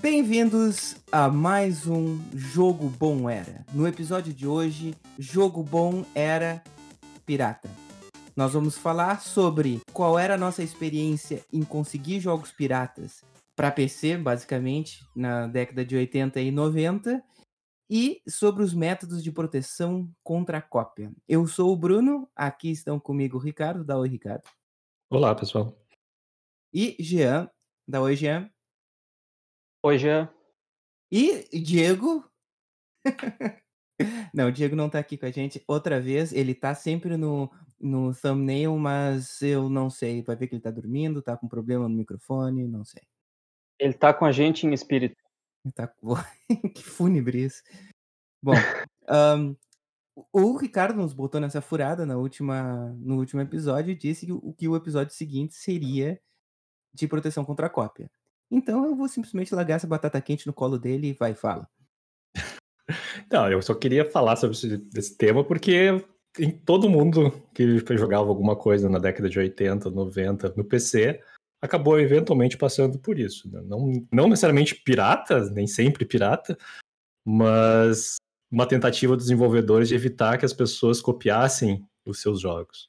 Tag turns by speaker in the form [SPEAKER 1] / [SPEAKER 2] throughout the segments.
[SPEAKER 1] Bem-vindos a mais um Jogo Bom Era. No episódio de hoje, Jogo Bom Era Pirata. Nós vamos falar sobre qual era a nossa experiência em conseguir jogos piratas para PC, basicamente, na década de 80 e 90, e sobre os métodos de proteção contra a cópia. Eu sou o Bruno, aqui estão comigo o Ricardo, dá oi, Ricardo.
[SPEAKER 2] Olá, pessoal.
[SPEAKER 1] E Jean, dá oi, Jean.
[SPEAKER 3] Oi, Jean.
[SPEAKER 1] E Diego. não, o Diego não tá aqui com a gente outra vez. Ele tá sempre no, no thumbnail, mas eu não sei. Vai ver que ele tá dormindo, tá com problema no microfone, não sei.
[SPEAKER 3] Ele tá com a gente em espírito.
[SPEAKER 1] Tá... que fúnebre isso. Bom, um, o Ricardo nos botou nessa furada na última, no último episódio e disse que o, que o episódio seguinte seria de proteção contra a cópia. Então eu vou simplesmente largar essa batata quente no colo dele e vai, fala.
[SPEAKER 2] Não, eu só queria falar sobre esse, esse tema porque em todo mundo que jogava alguma coisa na década de 80, 90 no PC acabou eventualmente passando por isso. Né? Não, não necessariamente pirata, nem sempre pirata, mas uma tentativa dos desenvolvedores de evitar que as pessoas copiassem os seus jogos.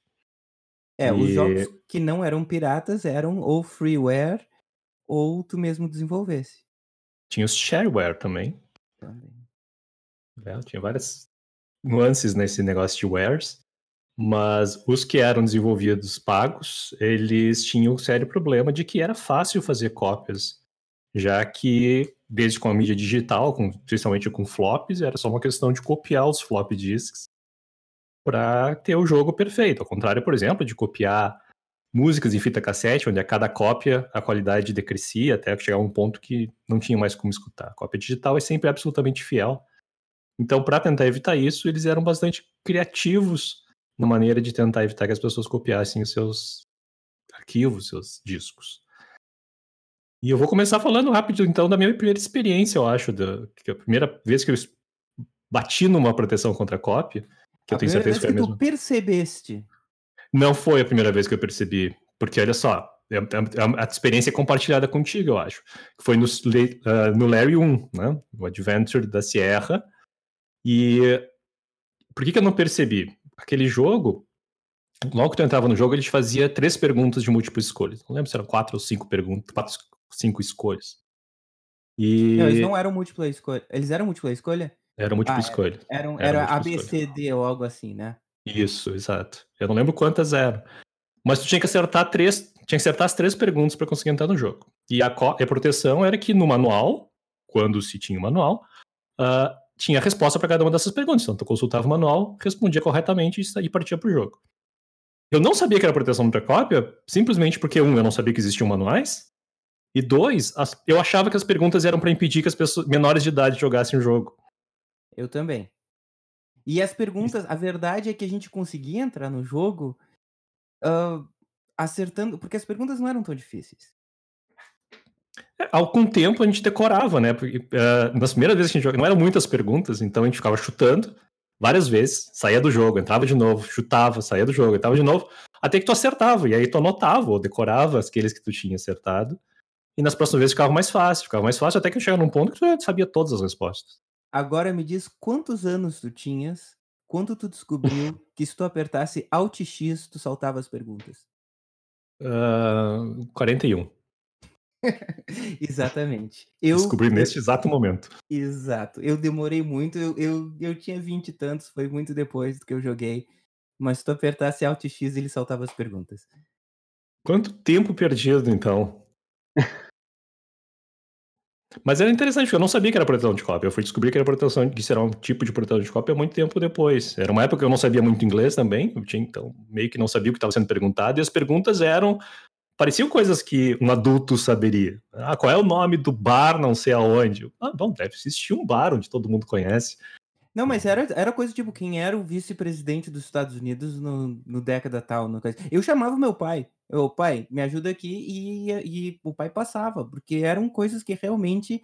[SPEAKER 1] É, e... os jogos que não eram piratas eram ou freeware ou tu mesmo desenvolvesse.
[SPEAKER 2] Tinha os shareware também. Também. É, tinha várias nuances nesse negócio de wares, mas os que eram desenvolvidos pagos, eles tinham um sério problema de que era fácil fazer cópias, já que desde com a mídia digital, com, principalmente com flops, era só uma questão de copiar os flop disks para ter o jogo perfeito. Ao contrário, por exemplo, de copiar músicas em fita cassete, onde a cada cópia a qualidade decrescia até chegar a um ponto que não tinha mais como escutar. A cópia digital é sempre absolutamente fiel. Então, para tentar evitar isso, eles eram bastante criativos na maneira de tentar evitar que as pessoas copiassem os seus arquivos, seus discos. E eu vou começar falando rápido, então, da minha primeira experiência, eu acho, da, que a primeira vez que eu bati numa proteção contra a cópia, que a eu tenho certeza que foi a mesma.
[SPEAKER 1] tu percebeste
[SPEAKER 2] não foi a primeira vez que eu percebi, porque olha só, é, é, é a experiência compartilhada contigo, eu acho. Foi no, uh, no Larry 1, né? O Adventure da Sierra. E por que, que eu não percebi? Aquele jogo, logo que tu entrava no jogo, ele te fazia três perguntas de múltipla escolha. Não lembro se eram quatro ou cinco perguntas, quatro, cinco escolhas.
[SPEAKER 1] E... Não, eles não eram múltipla escolha. Eles eram múltipla escolha?
[SPEAKER 2] Era múltipla ah, escolha.
[SPEAKER 1] Era, era, era ABCD ou algo assim, né?
[SPEAKER 2] Isso, exato. Eu não lembro quantas eram. Mas tu tinha que acertar três, tinha que acertar as três perguntas para conseguir entrar no jogo. E a, a, proteção era que no manual, quando se tinha o manual, uh, tinha a resposta para cada uma dessas perguntas. Então tu consultava o manual, respondia corretamente e partia pro jogo. Eu não sabia que era proteção contra cópia, simplesmente porque, um, eu não sabia que existiam manuais, e dois, as, eu achava que as perguntas eram para impedir que as pessoas menores de idade jogassem o jogo.
[SPEAKER 1] Eu também. E as perguntas, a verdade é que a gente conseguia entrar no jogo uh, acertando, porque as perguntas não eram tão difíceis.
[SPEAKER 2] É, algum tempo a gente decorava, né? Porque, uh, nas primeiras vezes que a gente jogava, não eram muitas perguntas, então a gente ficava chutando várias vezes, saía do jogo, entrava de novo, chutava, saía do jogo, entrava de novo, até que tu acertava, e aí tu anotava ou decorava aqueles que tu tinha acertado, e nas próximas vezes ficava mais fácil, ficava mais fácil, até que chegava num ponto que tu sabia todas as respostas.
[SPEAKER 1] Agora me diz quantos anos tu tinhas quando tu descobriu que se tu apertasse Alt X, tu saltava as perguntas?
[SPEAKER 2] Uh, 41.
[SPEAKER 1] Exatamente.
[SPEAKER 2] Eu descobri neste exato momento.
[SPEAKER 1] Exato. Eu demorei muito, eu, eu, eu tinha 20 e tantos, foi muito depois do que eu joguei. Mas se tu apertasse Alt X, ele saltava as perguntas.
[SPEAKER 2] Quanto tempo perdido, então? Mas era interessante, porque eu não sabia que era proteção de cópia. Eu fui descobrir que era proteção, que era um tipo de proteção de cópia muito tempo depois. Era uma época que eu não sabia muito inglês também, eu tinha, então meio que não sabia o que estava sendo perguntado, e as perguntas eram. pareciam coisas que um adulto saberia. Ah, qual é o nome do bar, não sei aonde? Ah, bom, deve existir um bar onde todo mundo conhece.
[SPEAKER 1] Não, mas era, era coisa tipo, quem era o vice-presidente dos Estados Unidos no, no década tal. No... Eu chamava meu pai. Eu, pai, me ajuda aqui, e, e o pai passava, porque eram coisas que realmente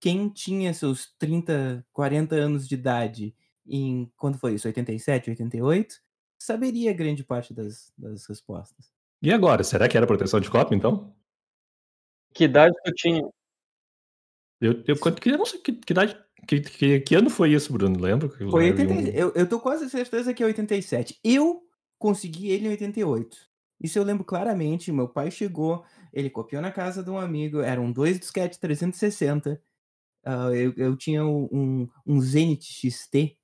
[SPEAKER 1] quem tinha seus 30, 40 anos de idade em, quando foi isso, 87, 88, saberia grande parte das, das respostas.
[SPEAKER 2] E agora, será que era proteção de cópia, então?
[SPEAKER 3] Que idade tu tinha?
[SPEAKER 2] Eu, eu, eu não sei que, que idade. Que, que, que, ano foi isso, Bruno? Lembra?
[SPEAKER 1] Foi 80, eu, eu tô quase certeza que é 87. Eu consegui ele em 88. Isso eu lembro claramente. Meu pai chegou, ele copiou na casa de um amigo, eram dois disquetes 360. Uh, eu, eu tinha um, um Zenith XT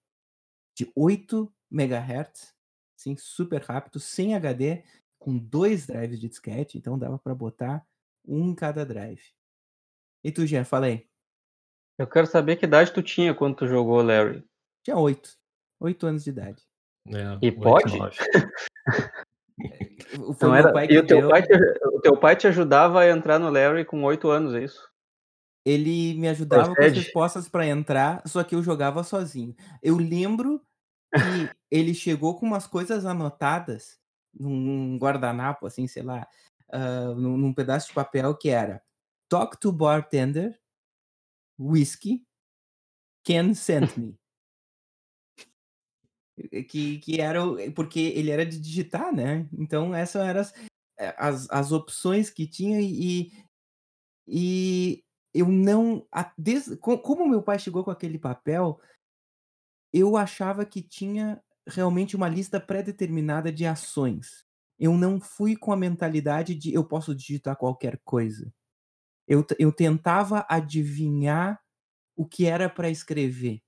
[SPEAKER 1] de 8 MHz, assim, super rápido, sem HD, com dois drives de disquete, então dava para botar um em cada drive. E tu, Jean, fala aí.
[SPEAKER 3] Eu quero saber que idade tu tinha quando tu jogou, Larry.
[SPEAKER 1] Tinha oito. Oito anos de idade.
[SPEAKER 3] É, e pode? Foi era... pai e o teu, deu... pai te... o teu pai te ajudava a entrar no Larry com oito anos, é isso?
[SPEAKER 1] Ele me ajudava Procede. com as respostas para entrar, só que eu jogava sozinho. Eu lembro que ele chegou com umas coisas anotadas num guardanapo, assim, sei lá, uh, num, num, pedaço de papel que era Talk to bartender, whiskey, can send me. que, que era porque ele era de digitar, né? Então essas eram as, eh, as, as opções que tinha e, e eu não. Desde, como meu pai chegou com aquele papel, eu achava que tinha realmente uma lista pré-determinada de ações. Eu não fui com a mentalidade de eu posso digitar qualquer coisa. Eu, eu tentava adivinhar o que era para escrever.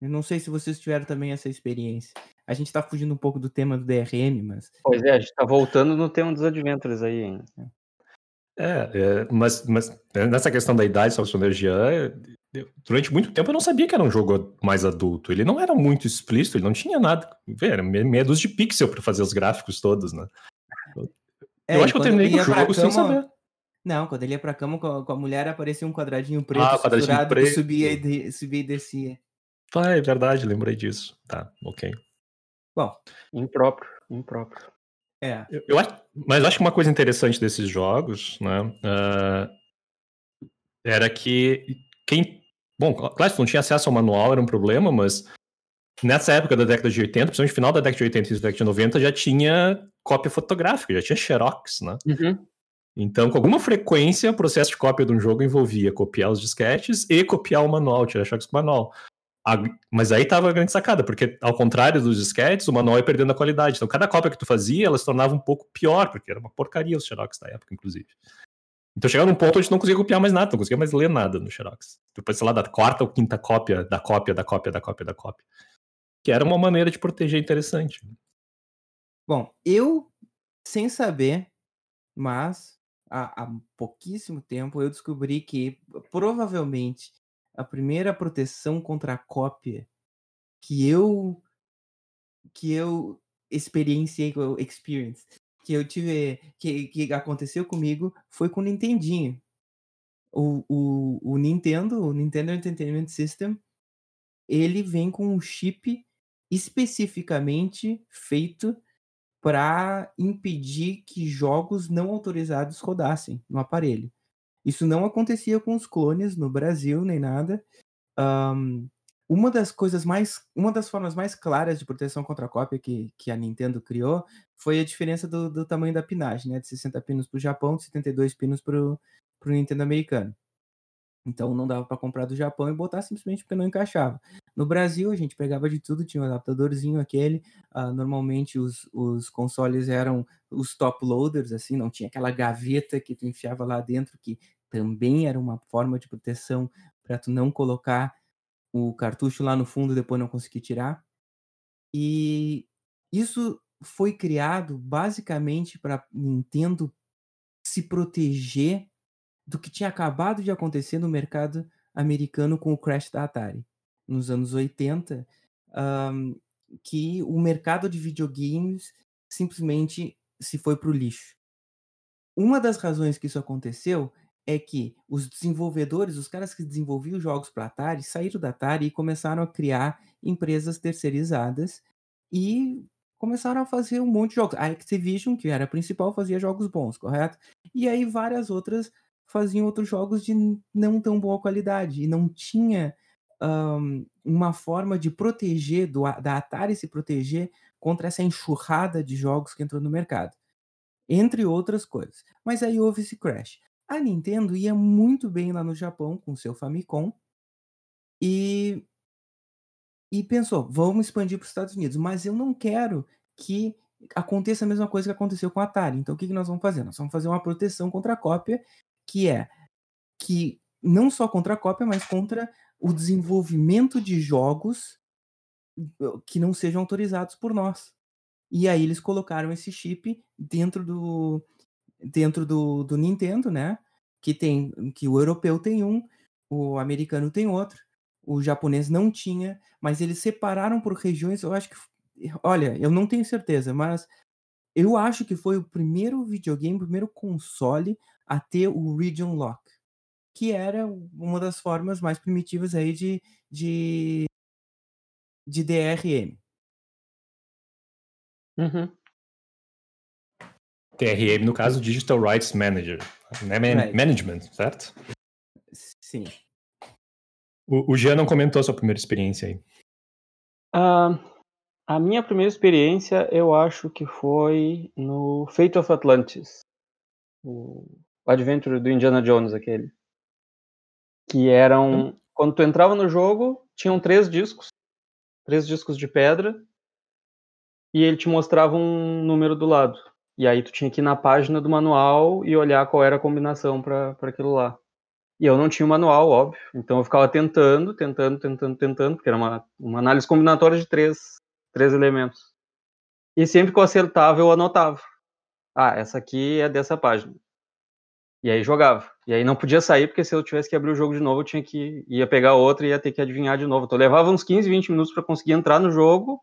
[SPEAKER 1] Eu não sei se vocês tiveram também essa experiência. A gente está fugindo um pouco do tema do DRM, mas.
[SPEAKER 3] Pois é, a gente está voltando no tema dos Adventures aí. Hein?
[SPEAKER 2] É, é, mas, mas nessa questão da idade, só responder Jean, durante muito tempo eu não sabia que era um jogo mais adulto. Ele não era muito explícito, ele não tinha nada. Era meia dúzia de pixel para fazer os gráficos todos, né?
[SPEAKER 1] É, eu acho que eu terminei o jogo cama... sem saber. Não, quando ele ia pra cama com a, com a mulher, aparecia um quadradinho preto ah, quadradinho preto. subia e, de, subia e descia.
[SPEAKER 2] Ah, é verdade, lembrei disso. Tá, ok.
[SPEAKER 3] Bom, impróprio, impróprio.
[SPEAKER 1] É.
[SPEAKER 2] Eu, eu acho, mas acho que uma coisa interessante desses jogos, né, uh, era que quem, bom, claro, se não tinha acesso ao manual era um problema, mas nessa época da década de 80, principalmente no final da década de 80 e da década de 90, já tinha cópia fotográfica, já tinha xerox, né?
[SPEAKER 3] Uhum.
[SPEAKER 2] Então, com alguma frequência, o processo de cópia de um jogo envolvia copiar os disquetes e copiar o manual, tirar xerox com o manual. Mas aí tava a grande sacada, porque ao contrário dos disquetes, o manual ia perdendo a qualidade. Então, cada cópia que tu fazia, ela se tornava um pouco pior, porque era uma porcaria os xerox da época, inclusive. Então chegava num ponto onde não conseguia copiar mais nada, não conseguia mais ler nada no xerox. Depois, sei lá, da quarta ou quinta cópia, da cópia, da cópia, da cópia, da cópia. Que era uma maneira de proteger interessante.
[SPEAKER 1] Bom, eu, sem saber, mas há, há pouquíssimo tempo eu descobri que provavelmente a primeira proteção contra a cópia que eu que eu experienciei, experience, que eu tive, que, que aconteceu comigo foi com o Nintendinho. O, o, o Nintendo, o Nintendo Entertainment System, ele vem com um chip especificamente feito para impedir que jogos não autorizados rodassem no aparelho. Isso não acontecia com os clones no Brasil, nem nada. Um, uma das coisas mais. Uma das formas mais claras de proteção contra a cópia que, que a Nintendo criou foi a diferença do, do tamanho da pinagem, né? De 60 pinos para o Japão, de 72 pinos para o Nintendo americano. Então não dava para comprar do Japão e botar simplesmente porque não encaixava. No Brasil, a gente pegava de tudo, tinha um adaptadorzinho aquele. Uh, normalmente os, os consoles eram os top loaders, assim, não tinha aquela gaveta que tu enfiava lá dentro que também era uma forma de proteção para tu não colocar o cartucho lá no fundo e depois não conseguir tirar. E isso foi criado basicamente para Nintendo se proteger do que tinha acabado de acontecer no mercado americano com o crash da Atari nos anos 80, um, que o mercado de videogames simplesmente se foi para o lixo. Uma das razões que isso aconteceu é que os desenvolvedores, os caras que desenvolviam jogos para Atari, saíram da Atari e começaram a criar empresas terceirizadas e começaram a fazer um monte de jogos. A Activision, que era a principal, fazia jogos bons, correto? E aí várias outras faziam outros jogos de não tão boa qualidade e não tinha um, uma forma de proteger, do, da Atari se proteger contra essa enxurrada de jogos que entrou no mercado. Entre outras coisas. Mas aí houve esse crash. A Nintendo ia muito bem lá no Japão com seu Famicom e e pensou: "Vamos expandir para os Estados Unidos, mas eu não quero que aconteça a mesma coisa que aconteceu com a Atari. Então o que que nós vamos fazer? Nós vamos fazer uma proteção contra a cópia, que é que não só contra a cópia, mas contra o desenvolvimento de jogos que não sejam autorizados por nós. E aí eles colocaram esse chip dentro do dentro do, do Nintendo, né? Que tem que o europeu tem um, o americano tem outro, o japonês não tinha, mas eles separaram por regiões. Eu acho que, olha, eu não tenho certeza, mas eu acho que foi o primeiro videogame, o primeiro console a ter o Region Lock, que era uma das formas mais primitivas aí de, de, de DRM.
[SPEAKER 3] Uhum.
[SPEAKER 2] TRM, no caso, Digital Rights Manager. Né? Man right. Management, certo?
[SPEAKER 1] Sim.
[SPEAKER 2] O, o Jean não comentou a sua primeira experiência aí.
[SPEAKER 3] Uh, a minha primeira experiência, eu acho que foi no Fate of Atlantis. O Adventure do Indiana Jones, aquele. Que eram... Hum. Quando tu entrava no jogo, tinham três discos. Três discos de pedra. E ele te mostrava um número do lado. E aí tu tinha que ir na página do manual e olhar qual era a combinação para aquilo lá. E eu não tinha o manual, óbvio. Então eu ficava tentando, tentando, tentando, tentando, porque era uma, uma análise combinatória de três, três elementos. E sempre que eu acertava, eu anotava. Ah, essa aqui é dessa página. E aí jogava. E aí não podia sair, porque se eu tivesse que abrir o jogo de novo, eu tinha que ia pegar outra e ia ter que adivinhar de novo. Então levava uns 15, 20 minutos para conseguir entrar no jogo,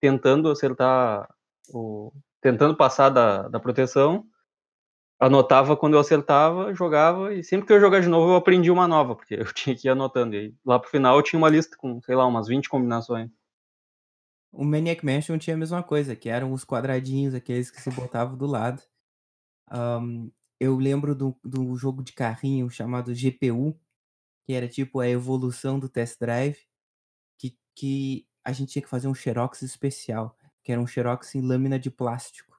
[SPEAKER 3] tentando acertar o, tentando passar da, da proteção, anotava quando eu acertava, jogava, e sempre que eu jogar de novo eu aprendi uma nova, porque eu tinha que ir anotando. E lá pro final eu tinha uma lista com, sei lá, umas 20 combinações.
[SPEAKER 1] O Maniac Mansion tinha a mesma coisa, que eram os quadradinhos, aqueles que se botavam do lado. Um, eu lembro do, do jogo de carrinho chamado GPU, que era tipo a evolução do test drive, que, que a gente tinha que fazer um xerox especial que era um xerox em lâmina de plástico,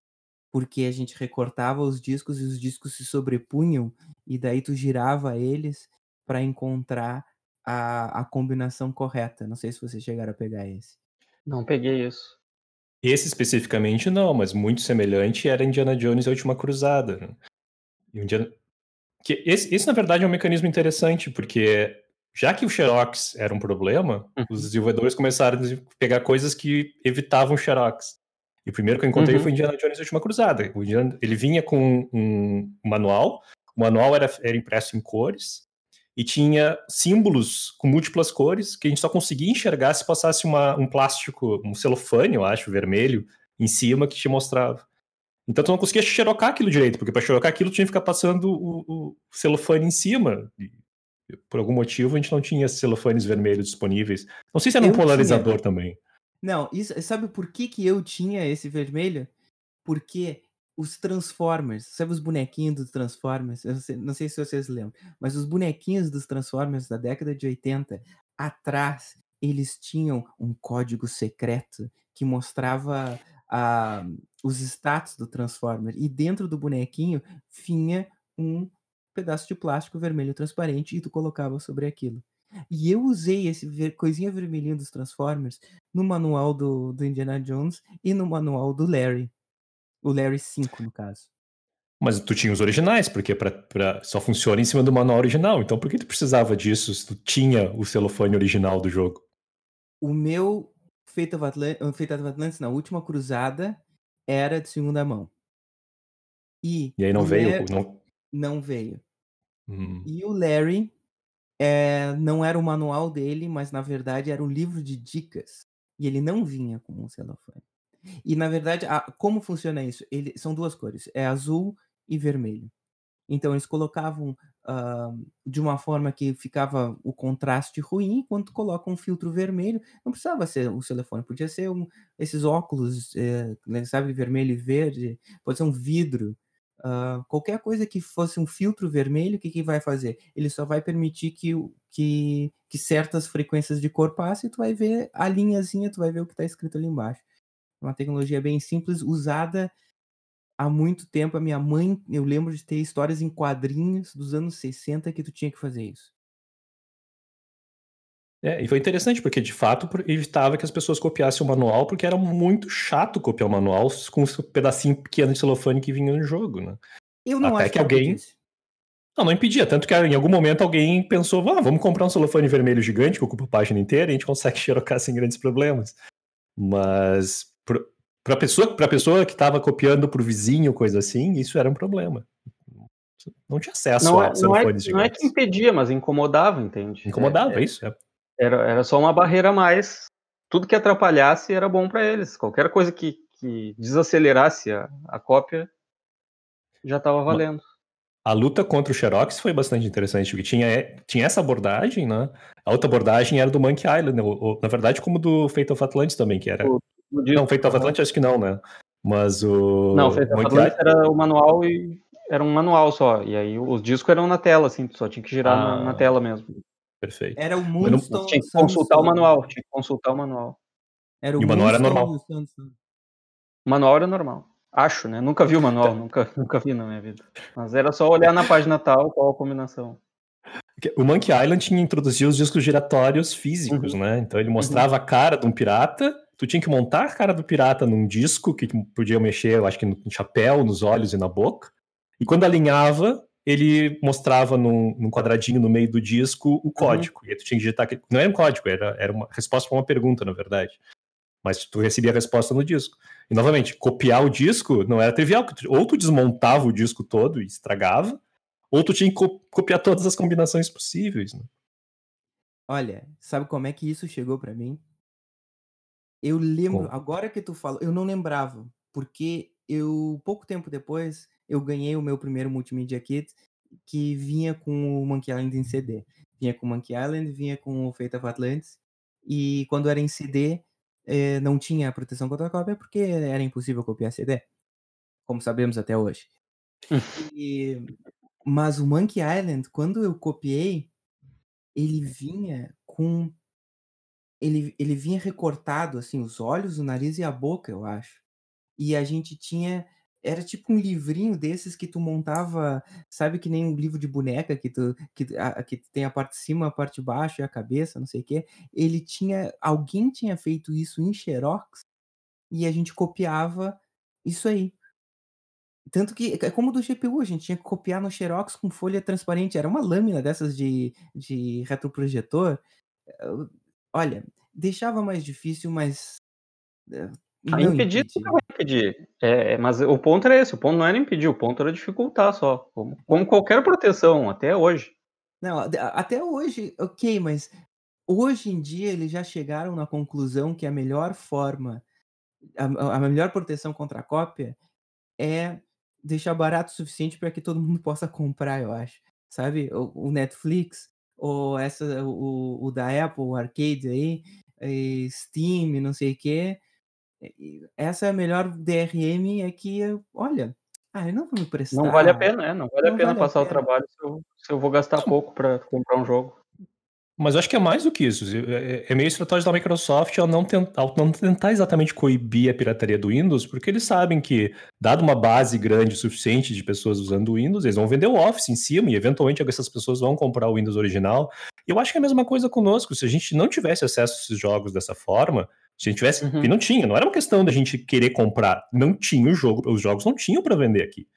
[SPEAKER 1] porque a gente recortava os discos e os discos se sobrepunham e daí tu girava eles para encontrar a, a combinação correta. Não sei se vocês chegaram a pegar esse.
[SPEAKER 3] Não peguei isso.
[SPEAKER 2] Esse especificamente não, mas muito semelhante era Indiana Jones e a Última Cruzada. Né? Indiana... que esse, esse, na verdade, é um mecanismo interessante, porque já que o Xerox era um problema, uhum. os desenvolvedores começaram a pegar coisas que evitavam o Xerox. E o primeiro que eu encontrei uhum. foi Indiana Jones e a Última Cruzada. O Indiana, ele vinha com um manual, o manual era, era impresso em cores, e tinha símbolos com múltiplas cores que a gente só conseguia enxergar se passasse uma, um plástico, um celofane, eu acho, vermelho, em cima que te mostrava. Então tu não conseguia xerocar aquilo direito, porque para xerocar aquilo tinha que ficar passando o, o celofane em cima por algum motivo a gente não tinha celofanes vermelhos disponíveis. Não sei se era um polarizador tinha. também.
[SPEAKER 1] Não, isso, sabe por que, que eu tinha esse vermelho? Porque os Transformers, sabe os bonequinhos dos Transformers? Eu não sei, não sei se vocês lembram, mas os bonequinhos dos Transformers da década de 80, atrás eles tinham um código secreto que mostrava uh, os status do Transformer e dentro do bonequinho vinha um pedaço de plástico vermelho transparente e tu colocava sobre aquilo. E eu usei esse ver, coisinha vermelhinha dos Transformers no manual do, do Indiana Jones e no manual do Larry. O Larry 5, no caso.
[SPEAKER 2] Mas tu tinha os originais, porque pra, pra, só funciona em cima do manual original. Então por que tu precisava disso se tu tinha o celofane original do jogo?
[SPEAKER 1] O meu Fate of, Atlant Fate of Atlantis, na última cruzada, era de segunda mão.
[SPEAKER 2] E, e aí não veio? Larry... Não...
[SPEAKER 1] não veio.
[SPEAKER 2] Hum.
[SPEAKER 1] E o Larry é, não era o manual dele, mas na verdade era um livro de dicas. E ele não vinha com um celofane. E na verdade, a, como funciona isso? Ele, são duas cores, é azul e vermelho. Então eles colocavam uh, de uma forma que ficava o contraste ruim, enquanto colocam um filtro vermelho. Não precisava ser um telefone, podia ser um, esses óculos, é, sabe, vermelho e verde, pode ser um vidro Uh, qualquer coisa que fosse um filtro vermelho, o que, que vai fazer? Ele só vai permitir que, que, que certas frequências de cor passem tu vai ver a linhazinha, tu vai ver o que está escrito ali embaixo. Uma tecnologia bem simples, usada há muito tempo a minha mãe, eu lembro de ter histórias em quadrinhos dos anos 60 que tu tinha que fazer isso.
[SPEAKER 2] É, e foi interessante, porque de fato evitava que as pessoas copiassem o manual, porque era muito chato copiar o manual com um pedacinho pequeno de celofane que vinha no jogo, né?
[SPEAKER 1] Eu não
[SPEAKER 2] Até
[SPEAKER 1] acho
[SPEAKER 2] que alguém. Não, não impedia. Tanto que em algum momento alguém pensou, ah, vamos comprar um celofane vermelho gigante que ocupa a página inteira e a gente consegue xerocar sem grandes problemas. Mas para pessoa, pra pessoa que estava copiando para o vizinho, coisa assim, isso era um problema. Não tinha acesso
[SPEAKER 3] não
[SPEAKER 2] a
[SPEAKER 3] é, não é, não é que impedia, mas incomodava, entende?
[SPEAKER 2] Incomodava,
[SPEAKER 3] é,
[SPEAKER 2] isso. É.
[SPEAKER 3] Era, era só uma barreira a mais. Tudo que atrapalhasse era bom para eles. Qualquer coisa que, que desacelerasse a, a cópia já estava valendo.
[SPEAKER 2] A luta contra o Xerox foi bastante interessante, porque tinha, tinha essa abordagem, né? A outra abordagem era do Monkey Island, ou, ou, na verdade, como do Fate of Atlantis também, que era. O, o não, Fate of Atlantis acho que não, né? Mas o.
[SPEAKER 3] Não, Fate of Atlantis era o manual e. Era um manual só. E aí os discos eram na tela, assim, só tinha que girar ah. na, na, tela mesmo.
[SPEAKER 2] Perfeito.
[SPEAKER 1] Era o Moonstone.
[SPEAKER 3] Não... Tinha que consultar o manual, tinha que consultar o manual.
[SPEAKER 1] Era o,
[SPEAKER 2] e o manual era normal.
[SPEAKER 3] O manual era normal. Acho, né? Nunca vi o manual, nunca, nunca vi na minha vida. Mas era só olhar na página tal qual a combinação.
[SPEAKER 2] O Monkey Island tinha introduzido os discos giratórios físicos, uhum. né? Então ele mostrava uhum. a cara de um pirata, tu tinha que montar a cara do pirata num disco que podia mexer, eu acho que no chapéu, nos olhos e na boca. E quando alinhava, ele mostrava num, num, quadradinho no meio do disco o uhum. código. Uhum. E aí tu tinha que digitar. Não era um código, era, era uma resposta para uma pergunta, na verdade. Mas tu recebia a resposta no disco. E novamente, copiar o disco não era trivial. Ou tu desmontava o disco todo e estragava, ou tu tinha que co copiar todas as combinações possíveis. Né?
[SPEAKER 1] Olha, sabe como é que isso chegou para mim? Eu lembro, agora que tu falou, eu não lembrava, porque eu, pouco tempo depois, eu ganhei o meu primeiro Multimedia Kit, que vinha com o Monkey Island em CD. Vinha com o Monkey Island, vinha com o Fate of Atlantis, e quando era em CD, eh, não tinha proteção contra a cópia, porque era impossível copiar CD, como sabemos até hoje. e, mas o Monkey Island, quando eu copiei, ele vinha com ele, ele vinha recortado, assim, os olhos, o nariz e a boca, eu acho. E a gente tinha era tipo um livrinho desses que tu montava, sabe que nem um livro de boneca que tu que, a, que tem a parte de cima, a parte de baixo e a cabeça, não sei o quê. Ele tinha, alguém tinha feito isso em Xerox e a gente copiava isso aí. Tanto que é como do GPU, a gente tinha que copiar no Xerox com folha transparente, era uma lâmina dessas de, de retroprojetor. Olha, deixava mais difícil, mas
[SPEAKER 3] eh, ah, impedir não vai impedir. É, é, mas o ponto era esse, o ponto não era impedir, o ponto era dificultar só. Como, como qualquer proteção, até hoje.
[SPEAKER 1] Não, até hoje, ok, mas hoje em dia eles já chegaram na conclusão que a melhor forma, a, a melhor proteção contra a cópia é deixar barato o suficiente para que todo mundo possa comprar, eu acho. Sabe? O, o Netflix, ou essa, o, o da Apple, o Arcade aí, Steam, não sei o quê essa é a melhor DRM é que, olha, ah, eu não vou me prestar.
[SPEAKER 3] Não vale a pena, né? Não vale não a pena vale passar a pena. o trabalho se eu, se eu vou gastar pouco para comprar um jogo.
[SPEAKER 2] Mas acho que é mais do que isso. É, é, é meio estratégia da Microsoft ao não, tentar, ao não tentar exatamente coibir a pirataria do Windows, porque eles sabem que, dado uma base grande o suficiente de pessoas usando o Windows, eles vão vender o Office em cima e, eventualmente, essas pessoas vão comprar o Windows original. E eu acho que é a mesma coisa conosco. Se a gente não tivesse acesso a esses jogos dessa forma, se a gente tivesse. Uhum. não tinha, não era uma questão da gente querer comprar. Não tinha o jogo, os jogos não tinham para vender aqui.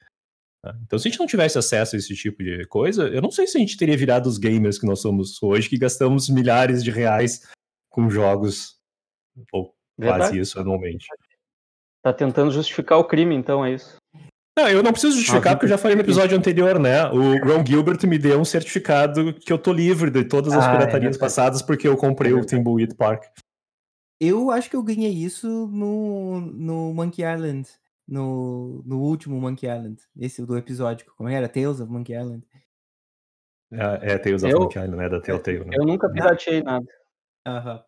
[SPEAKER 2] Tá? Então, se a gente não tivesse acesso a esse tipo de coisa, eu não sei se a gente teria virado os gamers que nós somos hoje, que gastamos milhares de reais com jogos, ou Verdade. quase isso anualmente.
[SPEAKER 3] Tá tentando justificar o crime, então, é isso?
[SPEAKER 2] Não, eu não preciso justificar, ah, porque eu já falei no episódio anterior, né? O Ron Gilbert me deu um certificado que eu tô livre de todas as ah, é piratarias é passadas, porque eu comprei é o Thimbleweed Park.
[SPEAKER 1] Eu acho que eu ganhei isso no, no Monkey Island. No, no último Monkey Island. Esse do episódio. Como era? Tales of Monkey Island.
[SPEAKER 2] É, é Tales of eu, Monkey Island, né? Da Telltale, né?
[SPEAKER 3] Eu nunca pirateei nada.
[SPEAKER 1] Aham.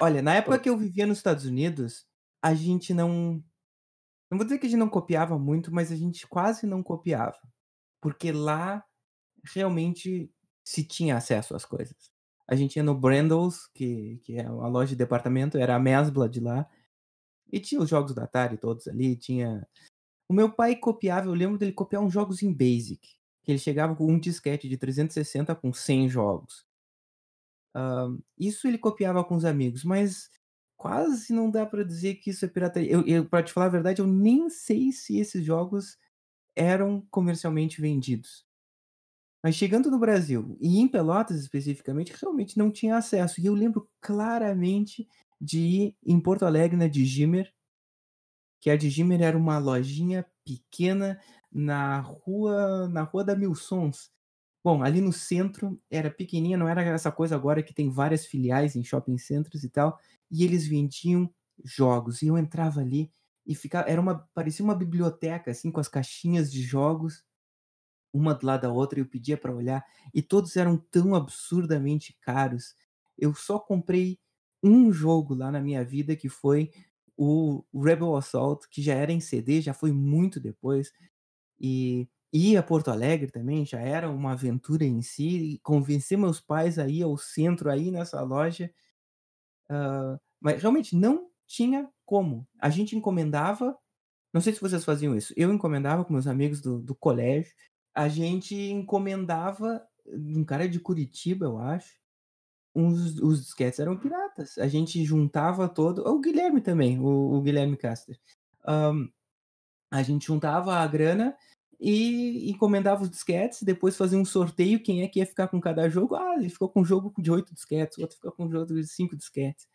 [SPEAKER 1] Olha, na época que eu vivia nos Estados Unidos, a gente não. Não vou dizer que a gente não copiava muito, mas a gente quase não copiava. Porque lá realmente se tinha acesso às coisas. A gente ia no Brandles, que, que é uma loja de departamento, era a Mesbla de lá. E tinha os jogos da Atari todos ali, tinha. O meu pai copiava, eu lembro dele copiar uns jogos em Basic, que ele chegava com um disquete de 360 com 100 jogos. Uh, isso ele copiava com os amigos, mas quase não dá para dizer que isso é pirataria. Eu, eu para te falar a verdade, eu nem sei se esses jogos eram comercialmente vendidos. Mas chegando no Brasil, e em Pelotas especificamente, realmente não tinha acesso. E eu lembro claramente de ir em Porto Alegre, na Digimer, que a Digimer era uma lojinha pequena na rua na rua da Mil Sons. Bom, ali no centro era pequenininha, não era essa coisa agora que tem várias filiais em shopping centers e tal, e eles vendiam jogos. E eu entrava ali e ficava, era uma parecia uma biblioteca assim com as caixinhas de jogos uma do lado da outra e eu pedia para olhar e todos eram tão absurdamente caros. Eu só comprei um jogo lá na minha vida que foi o Rebel Assault, que já era em CD, já foi muito depois. E ir a Porto Alegre também já era uma aventura em si. Convencer meus pais a ir ao centro, aí nessa loja. Uh, mas realmente não tinha como. A gente encomendava. Não sei se vocês faziam isso. Eu encomendava com meus amigos do, do colégio a gente encomendava um cara de Curitiba, eu acho. Uns, os disquetes eram piratas. A gente juntava todo. O Guilherme também, o, o Guilherme Caster. Um, a gente juntava a grana e encomendava os disquetes, depois fazia um sorteio, quem é que ia ficar com cada jogo. Ah, ele ficou com um jogo de oito disquetes, o outro ficou com um jogo de cinco disquetes.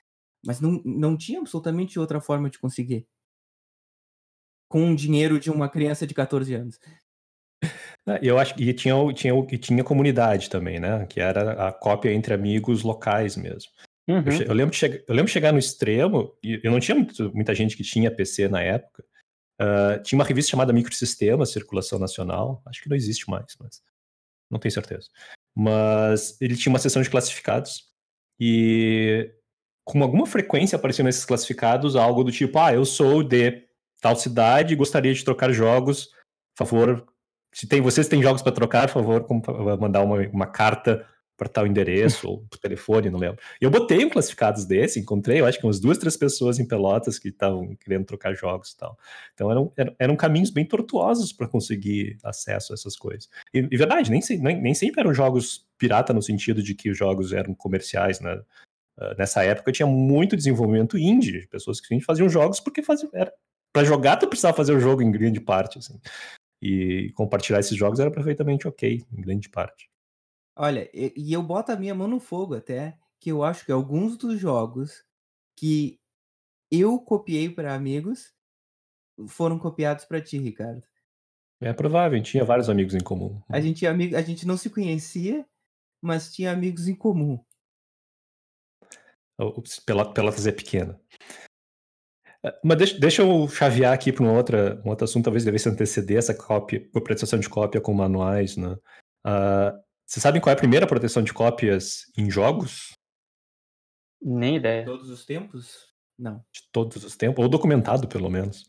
[SPEAKER 1] Mas não, não tinha absolutamente outra forma de conseguir. Com o dinheiro de uma criança de 14 anos.
[SPEAKER 2] Eu acho que tinha, tinha, tinha comunidade também, né? Que era a cópia entre amigos locais mesmo. Uhum. Eu, eu, lembro de chegar, eu lembro de chegar no extremo, e eu não tinha muito, muita gente que tinha PC na época. Uh, tinha uma revista chamada Microsistemas, Circulação Nacional. Acho que não existe mais, mas não tenho certeza. Mas ele tinha uma seção de classificados e com alguma frequência apareciam nesses classificados algo do tipo: ah, eu sou de tal cidade e gostaria de trocar jogos. Por favor, se tem, vocês têm jogos para trocar, por favor, mandar uma, uma carta para tal endereço ou por telefone, não lembro. Eu botei um classificados desse, encontrei, eu acho que umas duas, três pessoas em Pelotas que estavam querendo trocar jogos e tal. Então eram, eram, eram caminhos bem tortuosos para conseguir acesso a essas coisas. E, e verdade, nem, nem, nem, sempre eram jogos pirata no sentido de que os jogos eram comerciais, né? Uh, nessa época tinha muito desenvolvimento indie, pessoas que faziam jogos porque faziam, para jogar tu precisava fazer o jogo em grande parte, assim. E compartilhar esses jogos era perfeitamente ok, em grande parte.
[SPEAKER 1] Olha, e, eu boto a minha mão no fogo até, que eu acho que alguns dos jogos que eu copiei para amigos foram copiados para ti, Ricardo.
[SPEAKER 2] É provável, a gente tinha vários amigos em comum.
[SPEAKER 1] A gente, amigo, a gente não se conhecia, mas tinha amigos em comum.
[SPEAKER 2] Pelotas é pequena. Mas deixa, deixa eu chavear aqui para um, outra, um outro assunto, talvez devesse anteceder essa cópia, a proteção de cópia com manuais, né? Uh, vocês sabem qual é a primeira proteção de cópias em jogos?
[SPEAKER 3] Nem ideia.
[SPEAKER 1] De todos os tempos? Não.
[SPEAKER 2] De todos os tempos, ou documentado, pelo menos.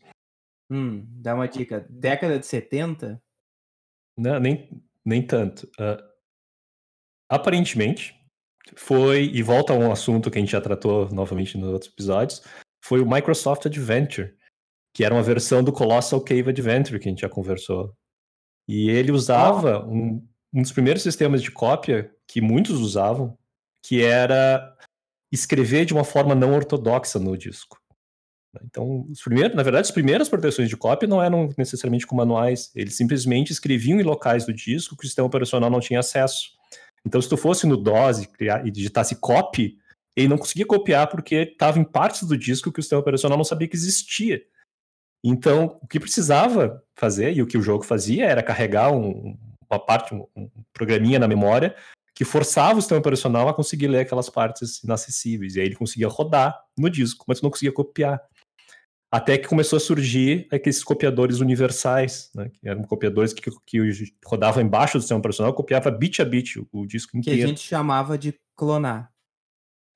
[SPEAKER 1] Hum, dá uma dica. Década de 70?
[SPEAKER 2] Não, nem, nem tanto. Uh, aparentemente, foi, e volta a um assunto que a gente já tratou novamente nos outros episódios, foi o Microsoft Adventure, que era uma versão do Colossal Cave Adventure que a gente já conversou. E ele usava oh. um, um dos primeiros sistemas de cópia que muitos usavam, que era escrever de uma forma não ortodoxa no disco. Então, os primeiros, na verdade, as primeiras proteções de cópia não eram necessariamente com manuais, eles simplesmente escreviam em locais do disco que o sistema operacional não tinha acesso. Então, se tu fosse no DOS e, criar, e digitasse copy, ele não conseguia copiar porque estava em partes do disco que o sistema operacional não sabia que existia. Então, o que precisava fazer, e o que o jogo fazia, era carregar um, uma parte, um, um, programinha na memória que forçava o sistema operacional a conseguir ler aquelas partes inacessíveis. E aí ele conseguia rodar no disco, mas não conseguia copiar. Até que começou a surgir aqueles copiadores universais, né, que eram copiadores que, que rodavam embaixo do sistema operacional, copiava bit a bit o, o disco inteiro.
[SPEAKER 1] Que a gente chamava de clonar.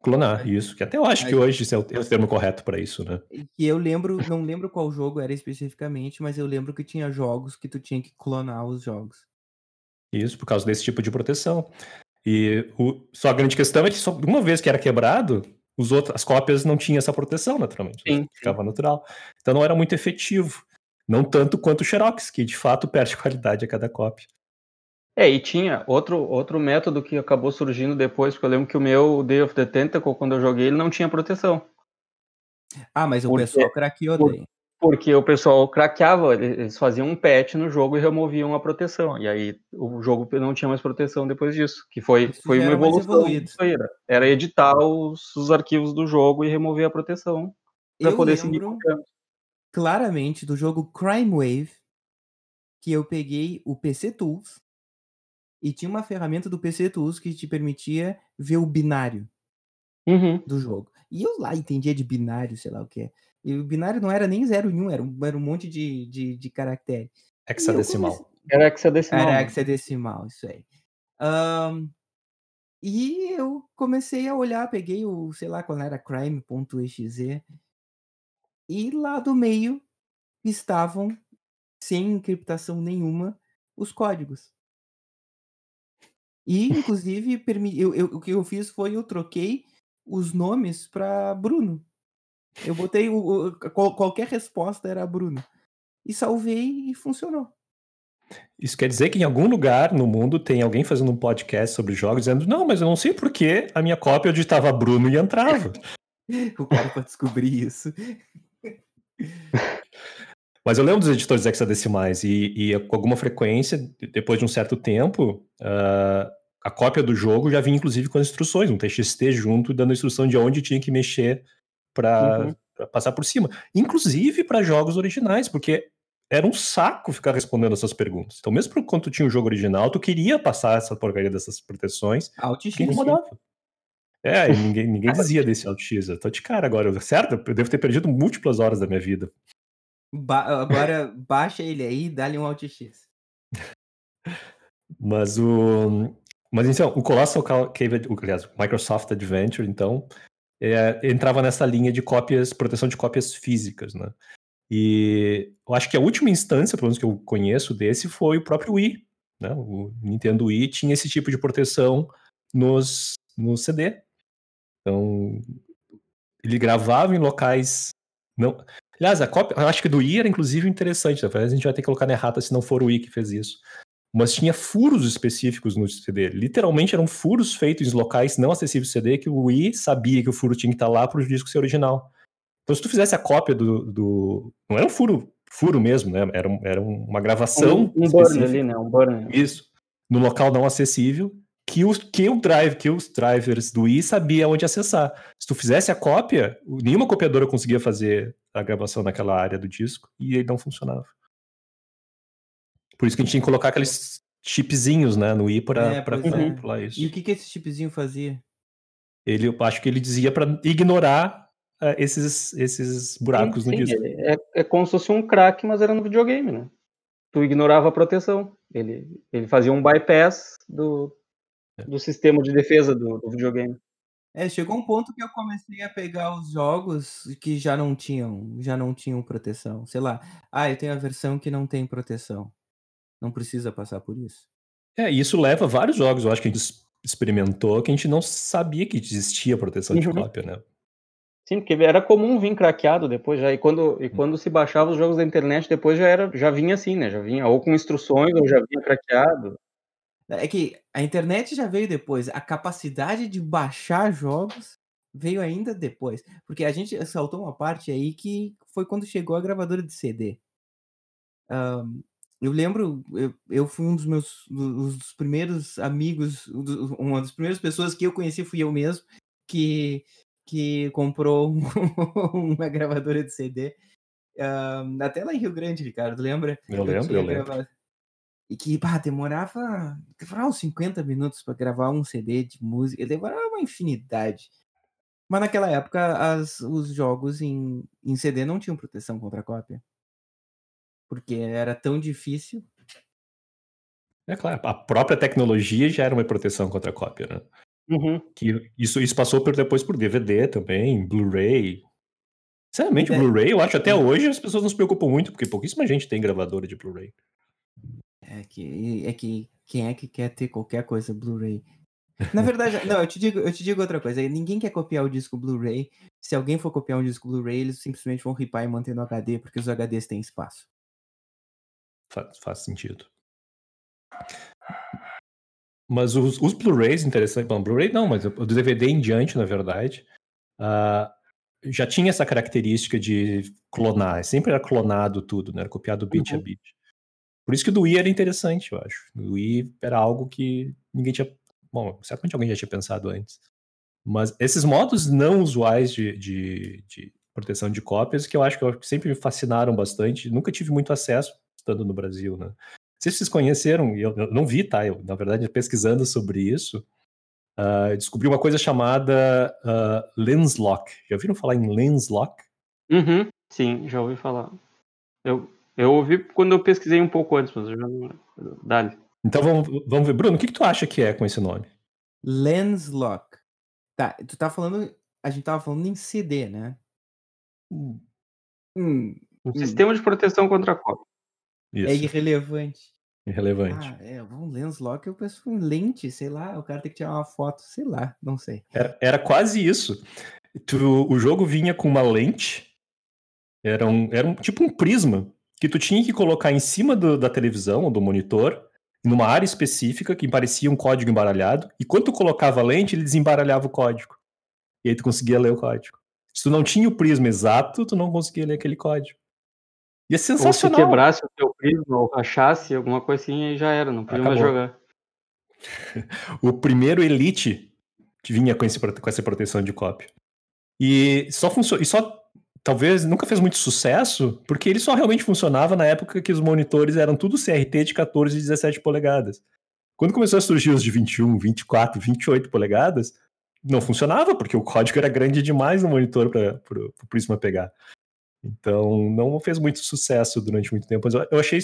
[SPEAKER 2] Clonar, isso. Que até eu acho que hoje esse é o, é o termo correto para isso, né?
[SPEAKER 1] E eu lembro, não lembro qual jogo era especificamente, mas eu lembro que tinha jogos que tu tinha que clonar os jogos.
[SPEAKER 2] Isso, por causa desse tipo de proteção. E o, só a grande questão é que só uma vez que era quebrado, os outros, as cópias não tinham essa proteção, naturalmente. Sim, ficava sim. natural. Então não era muito efetivo. Não tanto quanto o Xerox, que de fato perde qualidade a cada cópia.
[SPEAKER 3] É, e tinha outro, outro método que acabou surgindo depois, porque eu lembro que o meu Day of the Tentacle, quando eu joguei, ele não tinha proteção.
[SPEAKER 1] Ah, mas o porque, pessoal craqueou daí.
[SPEAKER 3] Porque o pessoal craqueava, eles faziam um patch no jogo e removiam a proteção. E aí o jogo não tinha mais proteção depois disso. Que foi, foi uma evolução. Era, era editar os, os arquivos do jogo e remover a proteção
[SPEAKER 1] para poder seguir claramente do jogo Crime Wave que eu peguei o PC Tools e tinha uma ferramenta do PC Tools que te permitia ver o binário
[SPEAKER 3] uhum.
[SPEAKER 1] do jogo. E eu lá entendia de binário, sei lá o que é. E o binário não era nem 0 e 1, era, um, era um monte de, de, de caractere.
[SPEAKER 2] Hexadecimal. Comecei...
[SPEAKER 3] Era hexadecimal.
[SPEAKER 1] Era hexadecimal, isso aí. Um, e eu comecei a olhar, peguei o, sei lá, quando era crime.exe, e lá do meio estavam, sem encriptação nenhuma, os códigos. E, inclusive, eu, eu, o que eu fiz foi eu troquei os nomes para Bruno. Eu botei o, o, qualquer resposta era Bruno. E salvei e funcionou.
[SPEAKER 2] Isso quer dizer que em algum lugar no mundo tem alguém fazendo um podcast sobre jogos dizendo: Não, mas eu não sei por que a minha cópia digitava Bruno e entrava.
[SPEAKER 1] o cara pode descobrir isso.
[SPEAKER 2] Mas eu lembro dos editores hexadecimais e, e com alguma frequência, depois de um certo tempo, uh, a cópia do jogo já vinha inclusive com as instruções, um TXT junto, dando a instrução de onde tinha que mexer para uhum. passar por cima. Inclusive para jogos originais, porque era um saco ficar respondendo essas perguntas. Então, mesmo quando tu tinha o jogo original, tu queria passar essa porcaria dessas proteções,
[SPEAKER 1] Alt
[SPEAKER 2] que incomodava. É, ninguém, ninguém dizia desse Alt X. Eu tô de cara agora, certo? Eu devo ter perdido múltiplas horas da minha vida.
[SPEAKER 1] Ba agora baixa ele aí e dá-lhe um Alt X.
[SPEAKER 2] Mas o. Mas então, o Colossal Cave, aliás, Microsoft Adventure, então, é, entrava nessa linha de cópias, proteção de cópias físicas, né? E eu acho que a última instância, pelo menos que eu conheço desse, foi o próprio Wii. Né? O Nintendo Wii tinha esse tipo de proteção nos, no CD. Então, ele gravava em locais. Não, Aliás, a cópia, eu acho que do I era inclusive interessante, né? a gente vai ter que colocar na errata se não for o I que fez isso. Mas tinha furos específicos no CD. Literalmente eram furos feitos em locais não acessíveis ao CD que o I sabia que o furo tinha que estar lá para o disco ser original. Então, se tu fizesse a cópia do. do não era um furo, furo mesmo, né? Era, era uma gravação.
[SPEAKER 3] Um, um burn ali, né? Um burn.
[SPEAKER 2] Isso. No local não acessível que, os, que o drive, que os drivers do i sabia onde acessar. Se tu fizesse a cópia, nenhuma copiadora conseguia fazer a gravação naquela área do disco e ele não funcionava. Por isso que a gente tinha que colocar aqueles chipzinhos, né, no i para é,
[SPEAKER 1] controlar é. isso. E o que que esse chipzinho fazia?
[SPEAKER 2] Ele, eu acho que ele dizia para ignorar uh, esses, esses buracos sim, no sim, disco.
[SPEAKER 3] É, é como se fosse um crack, mas era no videogame, né? Tu ignorava a proteção. Ele, ele fazia um bypass do, é. Do sistema de defesa do, do videogame.
[SPEAKER 1] É, chegou um ponto que eu comecei a pegar os jogos que já não tinham, já não tinham proteção. Sei lá, ah, eu tenho a versão que não tem proteção. Não precisa passar por isso.
[SPEAKER 2] É, isso leva a vários jogos, eu acho que a gente experimentou, que a gente não sabia que existia proteção uhum. de cópia, né?
[SPEAKER 3] Sim, porque era comum vir craqueado depois já, e quando, e hum. quando se baixava os jogos da internet, depois já era, já vinha assim, né? Já vinha ou com instruções, ou já vinha craqueado.
[SPEAKER 1] É que a internet já veio depois, a capacidade de baixar jogos veio ainda depois. Porque a gente saltou uma parte aí que foi quando chegou a gravadora de CD. Um, eu lembro, eu, eu fui um dos meus dos primeiros amigos, uma das primeiras pessoas que eu conheci fui eu mesmo, que, que comprou uma gravadora de CD. Um, até lá em Rio Grande, Ricardo, lembra?
[SPEAKER 2] Eu lembro, eu lembro.
[SPEAKER 1] E que, pá, demorava, demorava uns 50 minutos para gravar um CD de música, demorava uma infinidade. Mas naquela época, as, os jogos em, em CD não tinham proteção contra cópia. Porque era tão difícil.
[SPEAKER 2] É claro, a própria tecnologia já era uma proteção contra cópia, né?
[SPEAKER 3] Uhum.
[SPEAKER 2] Que isso, isso passou por, depois por DVD também, Blu-ray. Sinceramente, o Blu-ray, eu acho até hoje as pessoas não se preocupam muito, porque pouquíssima gente tem gravadora de Blu-ray.
[SPEAKER 1] É que, é que quem é que quer ter qualquer coisa Blu-ray? Na verdade, não, eu te digo, eu te digo outra coisa. Ninguém quer copiar o disco Blu-ray. Se alguém for copiar um disco Blu-ray, eles simplesmente vão ripar e manter no HD, porque os HDs têm espaço.
[SPEAKER 2] Faz, faz sentido. Mas os, os Blu-rays, interessante. Bom, Blu-ray não, mas o DVD em diante, na verdade, uh, já tinha essa característica de clonar. Sempre era clonado tudo, né? Era copiado bit uhum. a bit. Por isso que o do Wii era interessante, eu acho. O Wii era algo que ninguém tinha Bom, certamente alguém já tinha pensado antes. Mas esses modos não usuais de, de, de proteção de cópias, que eu acho que sempre me fascinaram bastante, nunca tive muito acesso estando no Brasil, né? Se vocês conheceram, eu, eu não vi, tá? Eu, na verdade, pesquisando sobre isso, uh, descobri uma coisa chamada uh, lens lock. Já ouviram falar em lens lock?
[SPEAKER 3] Uhum, sim, já ouvi falar. Eu, eu ouvi quando eu pesquisei um pouco antes, mas eu já não. Dá-lhe.
[SPEAKER 2] Então vamos, vamos ver. Bruno, o que, que tu acha que é com esse nome?
[SPEAKER 1] Lens Lock. Tá, tu tá falando. A gente tava falando em CD, né?
[SPEAKER 3] Hum. Hum. Um hum. sistema de proteção contra cópia.
[SPEAKER 1] Isso. É irrelevante.
[SPEAKER 2] Irrelevante.
[SPEAKER 1] Ah, é, um lens lock eu penso em lente, sei lá, o cara tem que tirar uma foto, sei lá, não sei.
[SPEAKER 2] Era, era quase isso. Tu, o jogo vinha com uma lente, era um, era um tipo um prisma, que tu tinha que colocar em cima do, da televisão ou do monitor, numa área específica que parecia um código embaralhado, e quando tu colocava a lente, ele desembaralhava o código. E aí tu conseguia ler o código. Se tu não tinha o prisma exato, tu não conseguia ler aquele código. E é sensacional.
[SPEAKER 3] Ou se quebrasse o teu prisma ou rachasse, alguma assim, aí já era, não podia mais jogar.
[SPEAKER 2] o primeiro Elite vinha com, esse, com essa proteção de cópia. E só funciona. E só talvez nunca fez muito sucesso, porque ele só realmente funcionava na época que os monitores eram tudo CRT de 14 e 17 polegadas. Quando começou a surgir os de 21, 24, 28 polegadas, não funcionava, porque o código era grande demais no monitor para o Prisma pegar. Então, não fez muito sucesso durante muito tempo, mas eu achei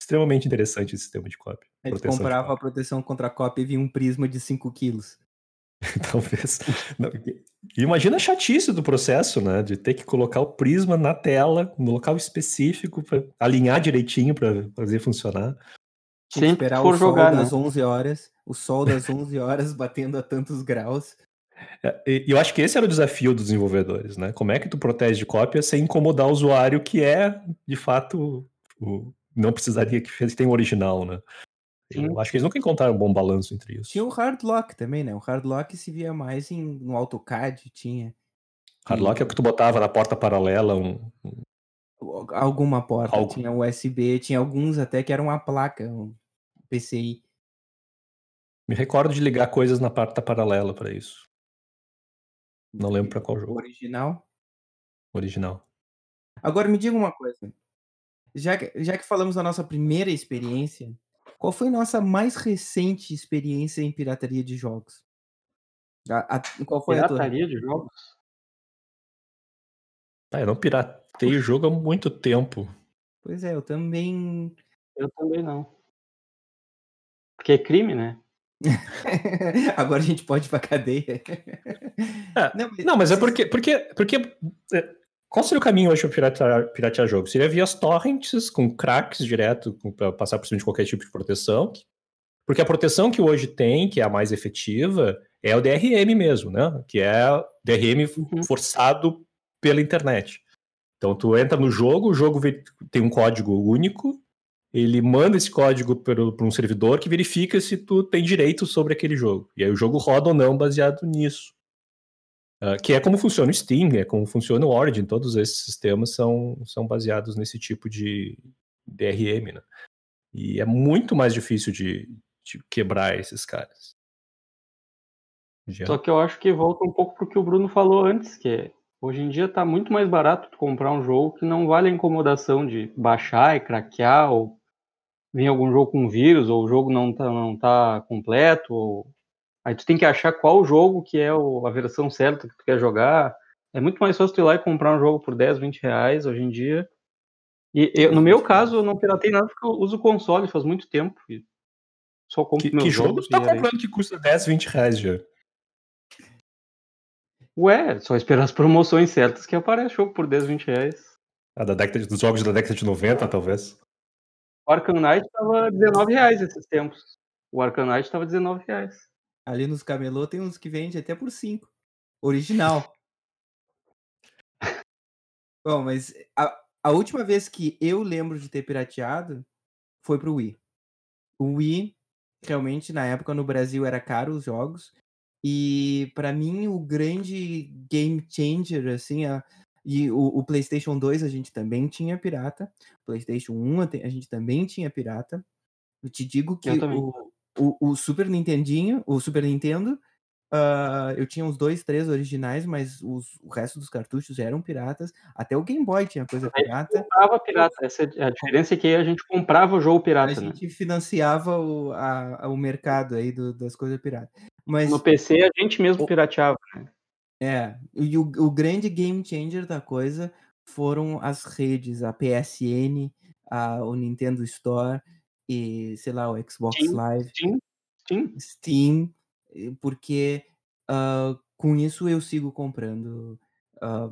[SPEAKER 2] extremamente interessante esse sistema de cópia.
[SPEAKER 1] A gente comprava a proteção contra a cópia e vinha um prisma de 5 quilos.
[SPEAKER 2] Talvez. Não, imagina a chatice do processo, né? De ter que colocar o prisma na tela, no local específico, para alinhar direitinho para fazer funcionar.
[SPEAKER 1] Tinha que esperar o sol jogar, das né? 11 horas, o sol das 11 horas batendo a tantos graus.
[SPEAKER 2] É, e eu acho que esse era o desafio dos desenvolvedores, né? Como é que tu protege de cópia sem incomodar o usuário que é, de fato, o, não precisaria que tenha o original, né? Eu acho que eles nunca encontraram um bom balanço entre isso.
[SPEAKER 1] Tinha o Hardlock também, né? O Hardlock se via mais em, no AutoCAD, tinha.
[SPEAKER 2] Hardlock e... é o que tu botava na porta paralela um...
[SPEAKER 1] Alguma porta, Algo. tinha USB, tinha alguns até que eram uma placa, um PCI.
[SPEAKER 2] Me recordo de ligar coisas na porta paralela para isso. Não lembro para qual jogo.
[SPEAKER 1] Original?
[SPEAKER 2] Original.
[SPEAKER 1] Agora me diga uma coisa. Já que, já que falamos da nossa primeira experiência, qual foi nossa mais recente experiência em pirataria de jogos?
[SPEAKER 3] A, a, qual foi pirataria a tua? de jogos?
[SPEAKER 2] Ah, eu não piratei jogo há muito tempo.
[SPEAKER 1] Pois é, eu também.
[SPEAKER 3] Eu também não. Porque é crime, né?
[SPEAKER 1] Agora a gente pode ir pra cadeia.
[SPEAKER 2] É, não, mas, não, mas é porque, porque, porque é, qual seria o caminho hoje para piratear, piratear jogo? Seria via as torrents, com cracks direto, para passar por cima de qualquer tipo de proteção. Porque a proteção que hoje tem, que é a mais efetiva, é o DRM mesmo, né? Que é DRM uhum. forçado pela internet. Então tu entra no jogo, o jogo tem um código único, ele manda esse código para um servidor que verifica se tu tem direito sobre aquele jogo. E aí o jogo roda ou não baseado nisso. Uh, que é como funciona o Steam, é como funciona o Origin, todos esses sistemas são, são baseados nesse tipo de DRM, né? E é muito mais difícil de, de quebrar esses caras.
[SPEAKER 3] Já. Só que eu acho que volta um pouco pro que o Bruno falou antes, que hoje em dia tá muito mais barato comprar um jogo que não vale a incomodação de baixar e craquear, ou vir algum jogo com vírus, ou o jogo não tá, não tá completo, ou Aí tu tem que achar qual jogo que é o, a versão certa que tu quer jogar. É muito mais fácil tu ir lá e comprar um jogo por 10, 20 reais hoje em dia. E eu, no meu caso, eu não piratei nada porque eu uso console faz muito tempo.
[SPEAKER 2] Só compro que, meus que jogo tu tá comprando que custa 10, 20 reais já?
[SPEAKER 3] Ué, só esperar as promoções certas que aparece jogo por 10, 20 reais.
[SPEAKER 2] Ah, da década, dos jogos da década de 90, talvez.
[SPEAKER 3] O Arkham Knight tava 19 reais esses tempos. O Arkham Knight tava 19 reais.
[SPEAKER 1] Ali nos camelô tem uns que vende até por 5. Original. Bom, mas a a última vez que eu lembro de ter pirateado foi para o Wii. O Wii, realmente, na época no Brasil era caro os jogos, e para mim o grande game changer, assim, a e o o PlayStation 2 a gente também tinha pirata, PlayStation 1 a gente também tinha pirata. Eu te digo que
[SPEAKER 3] Eu
[SPEAKER 1] o o o Super Nintendinho o Super Nintendo, hã, eu tinha uns 2, 3 originais, mas os o resto dos cartuchos eram piratas, até o Game Boy tinha coisa
[SPEAKER 3] A gente
[SPEAKER 1] pirata.
[SPEAKER 3] comprava pirata, essa é a diferença é que a gente comprava o jogo
[SPEAKER 1] A
[SPEAKER 3] pirata, né.
[SPEAKER 1] gente financiava o a o mercado aí do das coisas pirata.
[SPEAKER 3] No
[SPEAKER 1] Mas
[SPEAKER 3] PC a gente mesmo pirateava, né.
[SPEAKER 1] É, e o o grande game changer da coisa foram as redes, a PSN, a o Nintendo Store e, sei lá, o Xbox
[SPEAKER 3] Steam,
[SPEAKER 1] Live.
[SPEAKER 3] Steam, Steam.
[SPEAKER 1] Steam, eh, porque, hã, com isso eu sigo comprando, hã,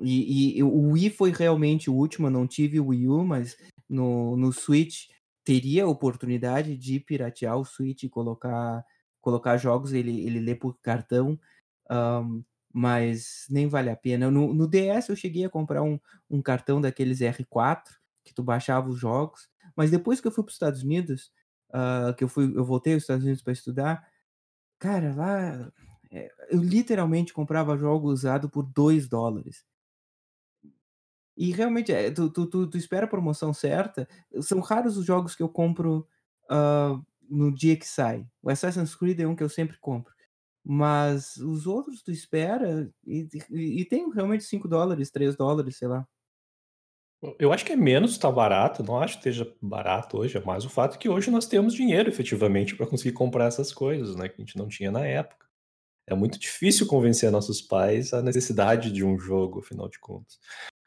[SPEAKER 1] e e o Wii foi realmente o último, eu não tive o Wii U, mas no no Switch teria a oportunidade de piratear o Switch e colocar colocar jogos, ele ele lê por cartão, hã, mas nem vale a pena. No no DS eu cheguei a comprar um um cartão daqueles R4, que tu baixava os jogos, mas depois que eu fui para os Estados Unidos, hã, que eu fui eu voltei aos Estados Unidos para estudar, cara, lá, eh, eu literalmente comprava jogo usado por $2. E realmente, eh, tu tu tu tu espera a promoção certa, são raros os jogos que eu compro, hã, no dia que sai. O Assassin's Creed é um que eu sempre compro, mas os outros tu espera e e e tem realmente $5, $3, sei lá.
[SPEAKER 2] Eu acho que é menos tá barato, não acho que esteja barato hoje, é mais o fato que hoje nós temos dinheiro efetivamente para conseguir comprar essas coisas, né, que a gente não tinha na época. É muito difícil convencer nossos pais a necessidade de um jogo, afinal de contas.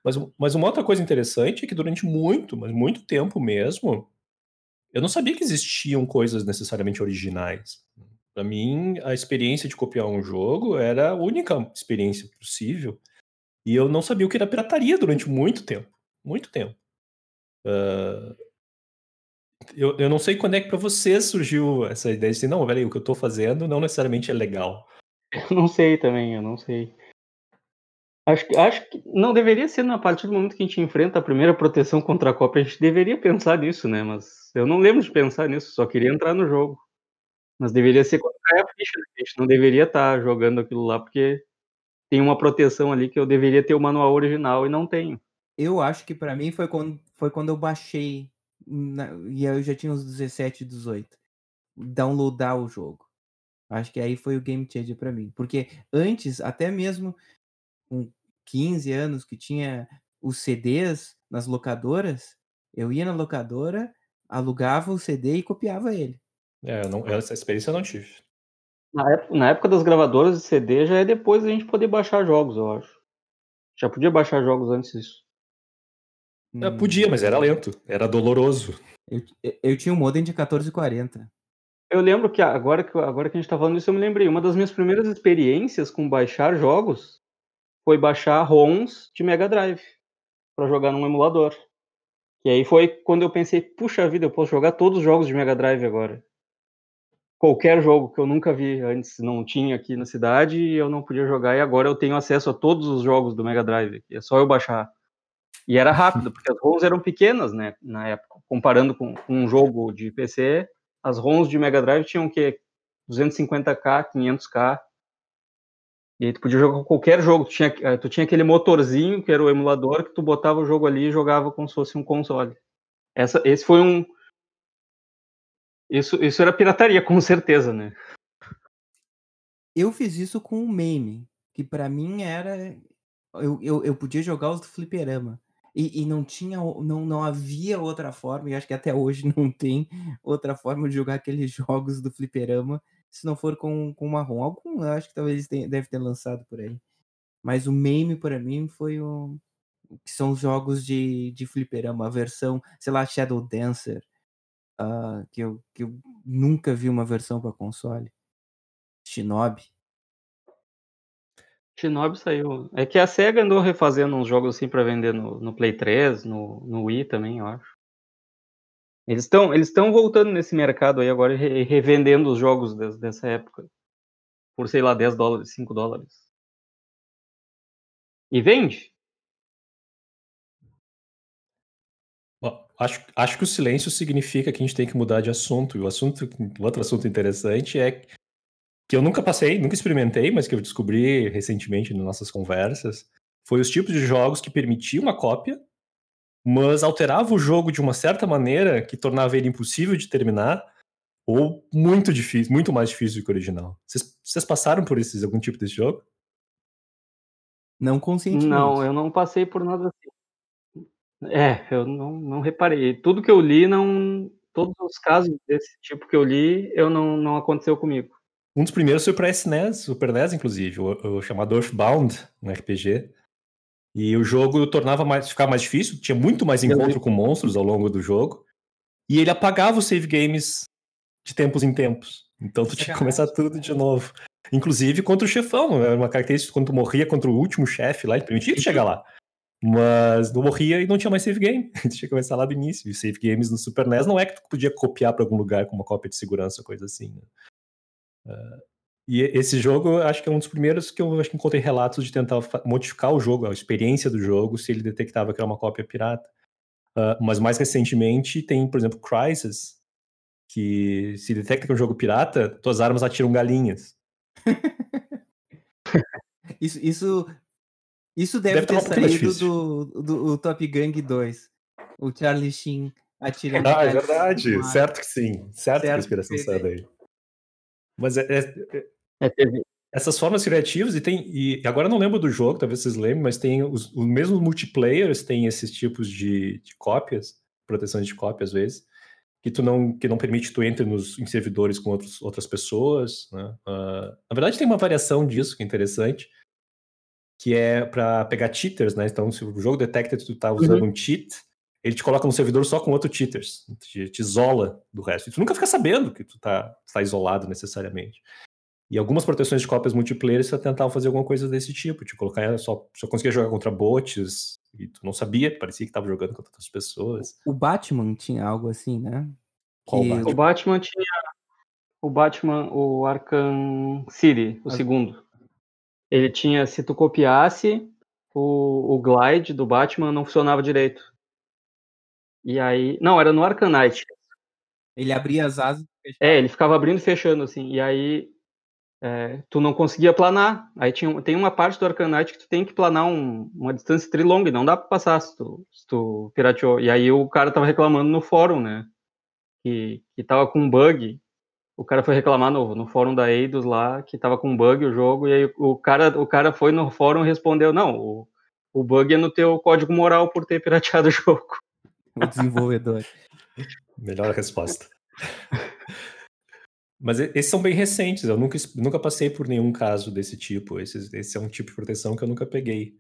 [SPEAKER 2] Mas mas uma outra coisa interessante é que durante muito, mas muito tempo mesmo, eu não sabia que existiam coisas necessariamente originais. Para mim, a experiência de copiar um jogo era a única experiência possível, e eu não sabia o que era pirataria durante muito tempo, muito tempo. Hã eu eu não sei quando é que para você surgiu essa ideia de assim: "Não, aí, o que eu estou fazendo não necessariamente é legal".
[SPEAKER 3] Eu não sei também, eu não sei. Acho acho que não deveria ser a partir do momento que a gente enfrenta a primeira proteção contra a cópia, a gente deveria pensar nisso, né, mas eu não lembro de pensar nisso, só queria entrar no jogo. Mas deveria ser quando a ficha, né, a gente não deveria estar jogando aquilo lá, porque tem uma proteção ali que eu deveria ter o manual original e não tenho.
[SPEAKER 1] Eu acho que para mim foi quando foi quando eu baixei na e aí eu já tinha uns 17, 18, downloadar o jogo. Acho que aí foi o game changer para mim, porque antes, até mesmo com 15 anos que tinha os CDs nas locadoras, eu ia na locadora, alugava o CD e copiava ele.
[SPEAKER 2] É, não essa experiência eu não tive.
[SPEAKER 3] Na época na época das gravadoras de CD já é depois da gente poder baixar jogos, eu acho. Já podia baixar jogos antes disso.
[SPEAKER 2] É, podia,
[SPEAKER 1] Hum.
[SPEAKER 2] mas era lento, era doloroso.
[SPEAKER 1] Eu eu tinha um modem de 1440.
[SPEAKER 3] Eu lembro que agora que agora que a gente tá falando isso, eu me lembrei, uma das minhas primeiras experiências com baixar jogos, foi baixar ROMs de Mega Drive, para jogar num emulador. E aí foi quando eu pensei: "Puxa vida, eu posso jogar todos os jogos de Mega Drive agora". Qualquer jogo que eu nunca vi antes, não tinha aqui na cidade e eu não podia jogar, e agora eu tenho acesso a todos os jogos do Mega Drive, é só eu baixar. E era rápido, porque as ROMs eram pequenas, né, na época, comparando com com um jogo de PC, as ROMs de Mega Drive tinham o quê? 250K, 500K. E aí tu podia jogar qualquer jogo, tu tinha eh, tu tinha aquele motorzinho que era o emulador, que tu botava o jogo ali e jogava como se fosse um console. Essa esse foi um isso isso era pirataria, com certeza, né.
[SPEAKER 1] Eu fiz isso com o MAME, que para mim era eu eu eu podia jogar os do fliperama, e e não tinha não não havia outra forma, e acho que até hoje não tem outra forma de jogar aqueles jogos do fliperama, se não for com com uma ROM. Algum acho que talvez eles deve ter lançado por aí. Mas o MAME para mim foi o que são os jogos de de fliperama, a versão, sei lá, Shadow Dancer, hã, que eu que eu nunca vi uma versão para console. Shinobi.
[SPEAKER 3] Shinobi saiu é que a Sega andou refazendo uns jogos, assim, para vender no no Play 3, no no Wii também, eu acho. Eles estão eles voltando nesse mercado aí agora e revendendo os jogos dessa época. Por, sei lá, 10 dólares, 5 dólares. E vende.
[SPEAKER 2] Acho, acho que o silêncio significa que a gente tem que mudar de assunto. E o assunto, outro assunto interessante é que eu nunca passei, nunca experimentei, mas que eu descobri recentemente nas nossas conversas, foi os tipos de jogos que permitiam uma cópia, mas alterava o jogo de uma certa maneira que tornava ele impossível de terminar ou muito difícil, muito mais difícil do que o original. Vocês, passaram por esses, algum tipo desse jogo?
[SPEAKER 1] Não conscientemente.
[SPEAKER 3] Não, eu não passei por nada assim. É, eu não, não reparei. Tudo que eu li, não. Todos os casos desse tipo que eu li, eu não, não aconteceu comigo.
[SPEAKER 2] Um dos primeiros foi para SNES, Super NES, inclusive, o, o chamado Earthbound, um RPG. E o jogo tornava mais, ficava mais difícil, tinha muito mais encontro com monstros ao longo do jogo. E ele apagava os save games de tempos em tempos. Então tu tinha que começar tudo de novo. Inclusive contra o chefão. Era uma característica quando tu morria contra o último chefe lá, ele permitia tu chegar lá. Mas não morria e não tinha mais save game. Tu tinha que começar lá do início. E save games no Super NES não é que tu podia copiar para algum lugar com uma cópia de segurança, coisa assim. Né? Uh, e esse jogo, acho que é um dos primeiros que eu acho que encontrei relatos de tentar modificar o jogo, a experiência do jogo, se ele detectava que era uma cópia pirata. Uh, mas mais recentemente tem, por exemplo, Crysis, que se detecta que é um jogo pirata, tuas armas atiram galinhas.
[SPEAKER 1] isso, isso isso deve, deve ter saído do, do, do, Top Gang 2. O Charlie Sheen atirando.
[SPEAKER 2] Ah, é verdade. Certo que sim. Certo, certo que a inspiração saiu daí. Mas é, é, é, essas formas criativas, e tem. E agora não lembro do jogo, talvez vocês lembrem, mas tem os, os mesmos multiplayers têm esses tipos de, de cópias, proteção de cópia às vezes, que tu não que não permite tu entre nos em servidores com outros, outras pessoas. Né? Uh, na verdade, tem uma variação disso que é interessante que é para pegar cheaters, né? Então, se o jogo detecta que tu tá usando uhum. um cheat, ele te coloca no servidor só com outros cheaters, te, te, isola do resto. E tu nunca fica sabendo que tu tá, tá isolado necessariamente. E algumas proteções de cópias multiplayer você tentavam fazer alguma coisa desse tipo, te colocar só, só conseguia jogar contra bots e tu não sabia, parecia que tava jogando contra outras pessoas.
[SPEAKER 1] O Batman tinha algo assim, né?
[SPEAKER 3] Qual que... Batman? O Batman tinha o Batman, o Arkham City, o As... segundo. Ele tinha, se tu copiasse, o, o glide do Batman não funcionava direito. E aí. Não, era no Arcanite.
[SPEAKER 1] Ele abria as asas.
[SPEAKER 3] É, ele ficava abrindo e fechando, assim. E aí. É, tu não conseguia planar. Aí tinha, tem uma parte do Arcanite que tu tem que planar um, uma distância trilonga e não dá pra passar se tu, se tu pirateou. E aí o cara tava reclamando no fórum, né? Que, que tava com um bug o cara foi reclamar no, no fórum da Eidos lá que tava com bug o jogo, e aí o cara, o cara foi no fórum e respondeu: não, o, o bug é no teu código moral por ter pirateado o jogo.
[SPEAKER 1] O desenvolvedor.
[SPEAKER 2] Melhor resposta. Mas esses são bem recentes, eu nunca, nunca passei por nenhum caso desse tipo. Esse, esse é um tipo de proteção que eu nunca peguei.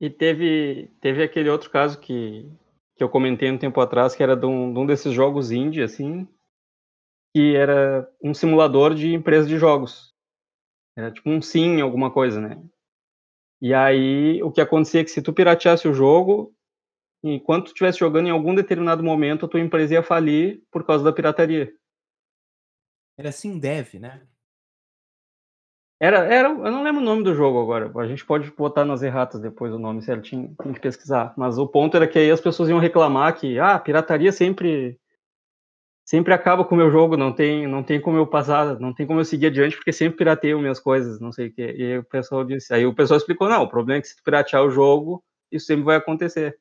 [SPEAKER 3] E teve, teve aquele outro caso que, que eu comentei um tempo atrás, que era de um, de um desses jogos indie, assim, que era um simulador de empresa de jogos. Era tipo um sim, alguma coisa, né? E aí o que acontecia é que se tu pirateasse o jogo, enquanto tu estivesse jogando em algum determinado momento, a tua empresa ia falir por causa da pirataria.
[SPEAKER 1] Era assim dev, né?
[SPEAKER 3] Era, era, eu não lembro o nome do jogo agora. A gente pode botar nas erratas depois o nome certinho, tem que pesquisar. Mas o ponto era que aí as pessoas iam reclamar que, ah, pirataria sempre sempre acaba com o meu jogo, não tem, não tem como eu passar, não tem como eu seguir adiante, porque sempre pirateio minhas coisas, não sei o que. E aí o pessoal disse, aí o pessoal explicou, não, o problema é que se tu piratear o jogo, isso sempre vai acontecer.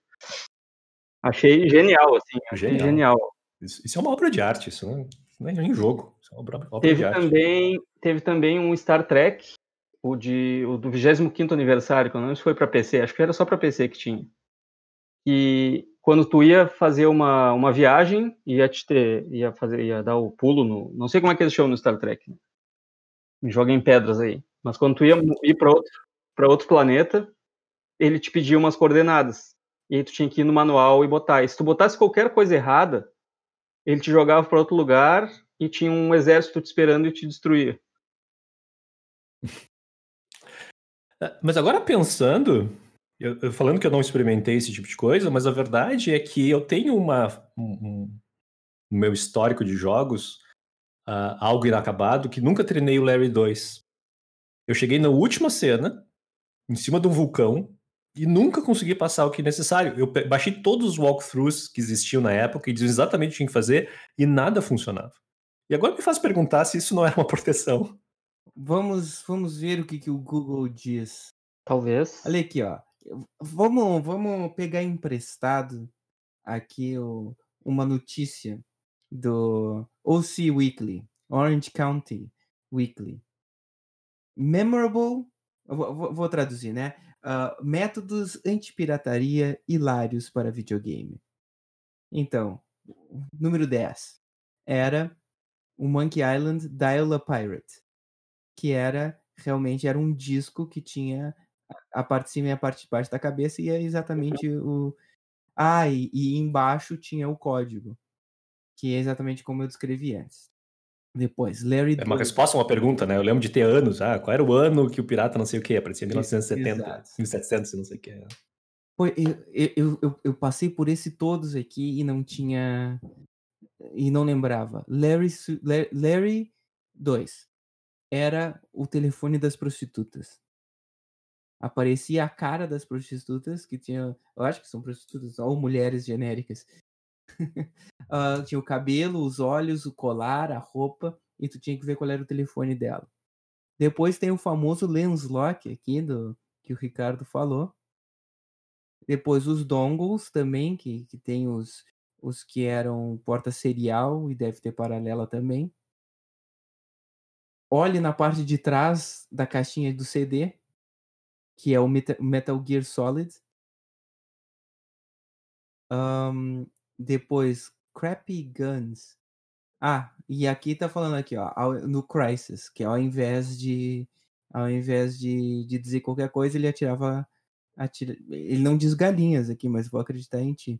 [SPEAKER 3] Achei genial, assim, achei genial. genial.
[SPEAKER 2] Isso, isso, é uma obra de arte, isso não, não é nem jogo, isso é uma obra, obra
[SPEAKER 3] teve
[SPEAKER 2] de arte.
[SPEAKER 3] Também, teve também um Star Trek, o, de, o do 25º aniversário, que eu não sei se foi para PC, acho que era só para PC que tinha. E quando tu ia fazer uma, uma viagem, ia te ter, ia fazer, ia dar o pulo no, não sei como é que eles chamam no Star Trek. Né? Me joga em pedras aí. Mas quando tu ia ir para outro, para outro planeta, ele te pedia umas coordenadas. E aí tu tinha que ir no manual e botar. E se tu botasse qualquer coisa errada, ele te jogava para outro lugar e tinha um exército te esperando e te destruía.
[SPEAKER 2] Mas agora pensando, Eu, eu, falando que eu não experimentei esse tipo de coisa, mas a verdade é que eu tenho uma, um, um meu histórico de jogos uh, algo inacabado que nunca treinei o Larry 2. Eu cheguei na última cena, em cima de um vulcão, e nunca consegui passar o que é necessário. Eu baixei todos os walkthroughs que existiam na época e diziam exatamente o que tinha que fazer, e nada funcionava. E agora me faz perguntar se isso não era uma proteção.
[SPEAKER 1] Vamos, vamos ver o que, que o Google diz.
[SPEAKER 3] Talvez.
[SPEAKER 1] Olha aqui, ó. Vamos, vamos pegar emprestado aqui o, uma notícia do OC Weekly, Orange County Weekly. Memorable, vou, vou traduzir, né? Uh, métodos antipirataria hilários para videogame. Então, número 10 era o Monkey Island Dial a Pirate, que era realmente era um disco que tinha a parte de cima e a parte de baixo da cabeça e é exatamente o ah, e, e embaixo tinha o código que é exatamente como eu descrevi antes. Depois, Larry.
[SPEAKER 2] É uma resposta a uma pergunta, né? Eu lembro de ter anos. Ah, qual era o ano que o pirata não sei o que? Aparecia em 1970, Exato. 1700, não sei o que.
[SPEAKER 1] Pô, eu, eu, eu, eu, passei por esse todos aqui e não tinha. E não lembrava. Larry, Larry 2 era o telefone das prostitutas. Aparecia a cara das prostitutas que tinha. Eu acho que são prostitutas ou mulheres genéricas uh, tinha o cabelo, os olhos, o colar, a roupa, e tu tinha que ver qual era o telefone dela. Depois tem o famoso lens lock aqui, do, que o Ricardo falou. Depois os dongles também, que, que tem os, os que eram porta serial e deve ter paralela também. Olhe na parte de trás da caixinha do CD, que é o Metal Gear Solid. Um, depois, Crappy Guns. Ah, e aqui tá falando aqui, ó, no Crisis, que ao invés de ao invés de, de dizer qualquer coisa, ele atirava atira, ele não diz galinhas aqui, mas vou acreditar em ti.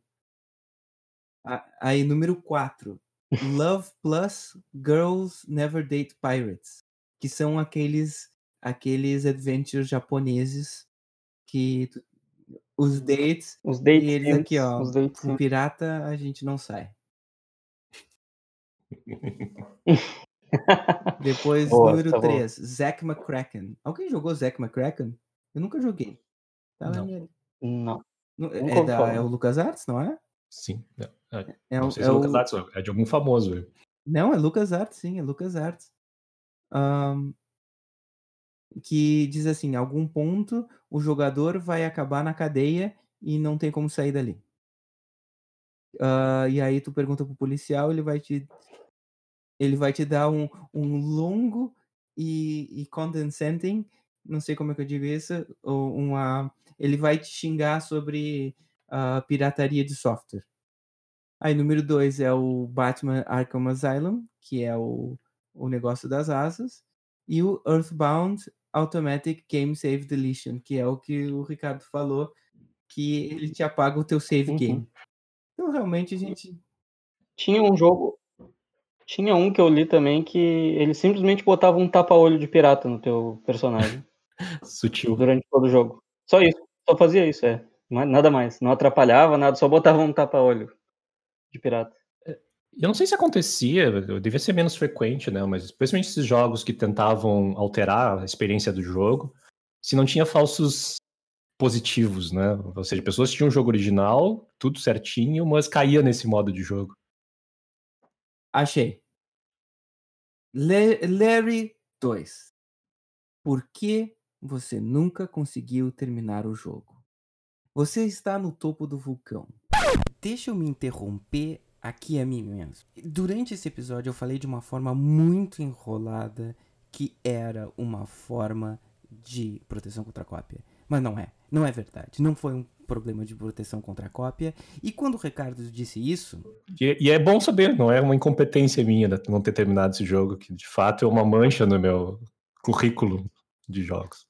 [SPEAKER 1] Aí, número 4. Love Plus Girls Never Date Pirates, que são aqueles aqueles adventures japoneses que os dates.
[SPEAKER 3] Os dates.
[SPEAKER 1] E eles aqui, ó. Os dates, com pirata a gente não sai. Depois, Boa, número tá 3, Zack McCracken. Alguém jogou Zack McCracken? Eu nunca joguei.
[SPEAKER 3] Tá não.
[SPEAKER 1] Não. É, da, é o Lucas Arts, não é?
[SPEAKER 2] Sim. É, é, é, não sei é, se é Lucas o... Arts, é de algum famoso.
[SPEAKER 1] Não, é Lucas Arts, sim, é Lucas Arts. Um, que diz assim: algum ponto o jogador vai acabar na cadeia e não tem como sair dali. Uh, e aí tu pergunta pro policial, ele vai te ele vai te dar um, um longo e, e condescending, não sei como é que eu digo isso, ou uma, ele vai te xingar sobre uh, pirataria de software. Aí número dois é o Batman Arkham Asylum, que é o, o negócio das asas, e o Earthbound Automatic Game Save Deletion, que é o que o Ricardo falou, que ele te apaga o teu save uhum. game. Então, realmente, a gente...
[SPEAKER 3] Tinha um jogo... Tinha um que eu li também que ele simplesmente botava um tapa-olho de pirata no teu personagem.
[SPEAKER 2] Sutil.
[SPEAKER 3] Durante todo o jogo. Só isso. Só fazia isso, é. Nada mais. Não atrapalhava nada, só botava um tapa-olho de pirata.
[SPEAKER 2] Eu não sei se acontecia, devia ser menos frequente, né? Mas especialmente esses jogos que tentavam alterar a experiência do jogo, se não tinha falsos positivos, né? Ou seja, pessoas tinham um jogo original, tudo certinho, mas caía nesse modo de jogo.
[SPEAKER 1] Achei. Le Larry 2. Por que você nunca conseguiu terminar o jogo? Você está no topo do vulcão. Deixa eu me interromper aqui a mim mesmo. Durante esse episódio eu falei de uma forma muito enrolada que era uma forma de proteção contra cópia. Mas não é. Não é verdade. Não foi um problema de proteção contra cópia. E quando o Ricardo disse isso.
[SPEAKER 2] E, e, é bom saber, não é uma incompetência minha não ter terminado esse jogo, que de fato é uma mancha no meu currículo de jogos.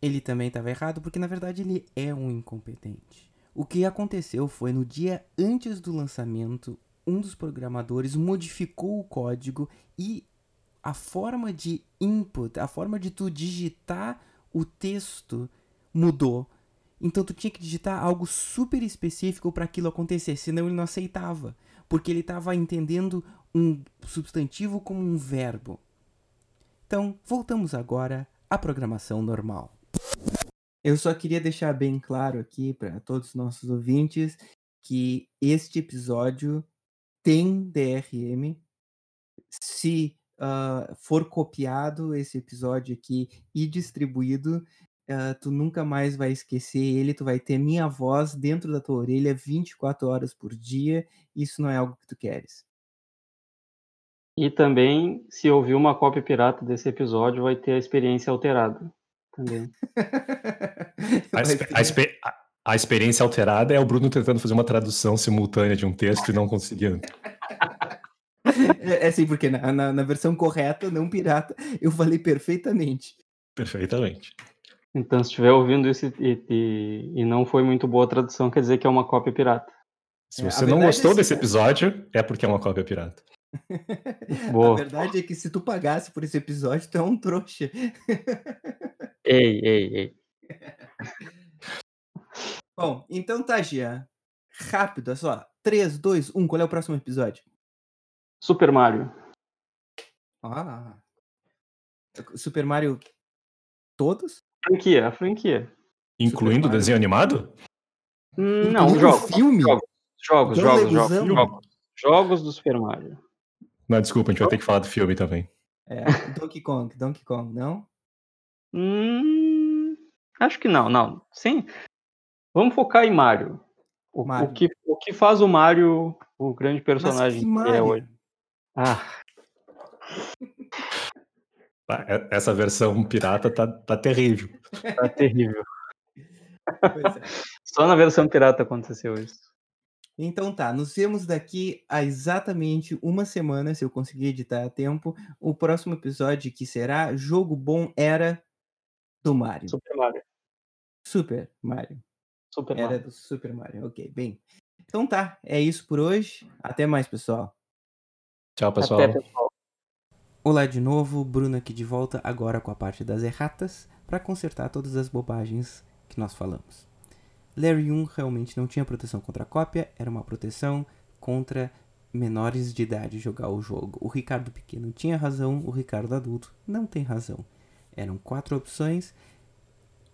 [SPEAKER 1] Ele também estava errado, porque na verdade ele é um incompetente. O que aconteceu foi no dia antes do lançamento, um dos programadores modificou o código e a forma de input, a forma de tu digitar o texto mudou. Então tu tinha que digitar algo super específico para aquilo acontecer, senão ele não aceitava, porque ele estava entendendo um substantivo como um verbo. Então, voltamos agora à programação normal. Eu só queria deixar bem claro aqui para todos os nossos ouvintes que este episódio tem DRM. Se uh, for copiado esse episódio aqui e distribuído, uh, tu nunca mais vai esquecer ele, tu vai ter minha voz dentro da tua orelha 24 horas por dia. Isso não é algo que tu queres.
[SPEAKER 3] E também, se ouvir uma cópia pirata desse episódio, vai ter a experiência alterada. Também.
[SPEAKER 2] a, a, a, experiência alterada é o Bruno tentando fazer uma tradução simultânea de um texto e não conseguindo.
[SPEAKER 1] É, é sim, porque na, na, na, versão correta, não pirata, eu falei perfeitamente.
[SPEAKER 2] Perfeitamente.
[SPEAKER 3] Então, se estiver ouvindo isso e, e, e, não foi muito boa a tradução, quer dizer que é uma cópia pirata.
[SPEAKER 2] Se é, você é, não gostou é desse episódio, é porque é uma cópia pirata.
[SPEAKER 1] Boa. A verdade é que se tu pagasse por esse episódio, tu é um trouxa.
[SPEAKER 3] ei, ei, ei.
[SPEAKER 1] Bom, então tá, Gia. Rápido, é só. 3, 2, 1. Qual é o próximo episódio?
[SPEAKER 3] Super Mario.
[SPEAKER 1] Ah. Super Mario todos?
[SPEAKER 3] Franquia, a franquia.
[SPEAKER 2] Incluindo o desenho animado?
[SPEAKER 3] Hum, não, jogos. Filme? Jogos, jogos, jogos, jogos, jogos, jogos do Super Mario.
[SPEAKER 2] Não, desculpa, a gente vai ter que falar do filme também.
[SPEAKER 1] É, Donkey Kong, Donkey Kong, não?
[SPEAKER 3] Hum, acho que não, não. Sim. Vamos focar em Mario. O, Mario. o, que, o que faz o Mario o grande personagem que, que é hoje? Ah.
[SPEAKER 2] Essa versão pirata tá, tá terrível.
[SPEAKER 3] Tá terrível. É. Só na versão pirata aconteceu isso.
[SPEAKER 1] Então tá, nos vemos daqui a exatamente uma semana, se eu conseguir editar a tempo. O próximo episódio que será Jogo Bom Era do Mario.
[SPEAKER 3] Super Mario.
[SPEAKER 1] Super Mario.
[SPEAKER 3] Super
[SPEAKER 1] Era
[SPEAKER 3] Mario.
[SPEAKER 1] do Super Mario, ok. Bem, então tá, é isso por hoje. Até mais, pessoal.
[SPEAKER 2] Tchau, pessoal.
[SPEAKER 3] Até, pessoal.
[SPEAKER 1] Olá de novo, Bruno aqui de volta agora com a parte das erratas para consertar todas as bobagens que nós falamos. Larry 1 realmente não tinha proteção contra cópia, era uma proteção contra menores de idade jogar o jogo. O Ricardo pequeno tinha razão, o Ricardo adulto não tem razão. Eram quatro opções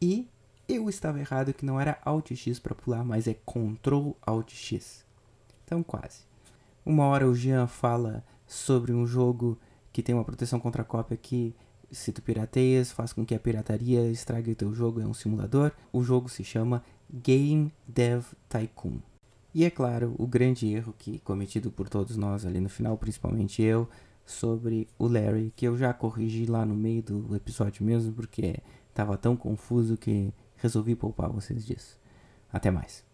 [SPEAKER 1] e eu estava errado que não era Alt X para pular, mas é Ctrl Alt X. Então quase. Uma hora o Jean fala sobre um jogo que tem uma proteção contra cópia que se tu pirateias, faz com que a pirataria estrague o teu jogo, é um simulador. O jogo se chama Game Dev Tycoon. E é claro, o grande erro que cometido por todos nós ali no final, principalmente eu, sobre o Larry, que eu já corrigi lá no meio do episódio mesmo, porque estava tão confuso que resolvi poupar vocês disso. Até mais.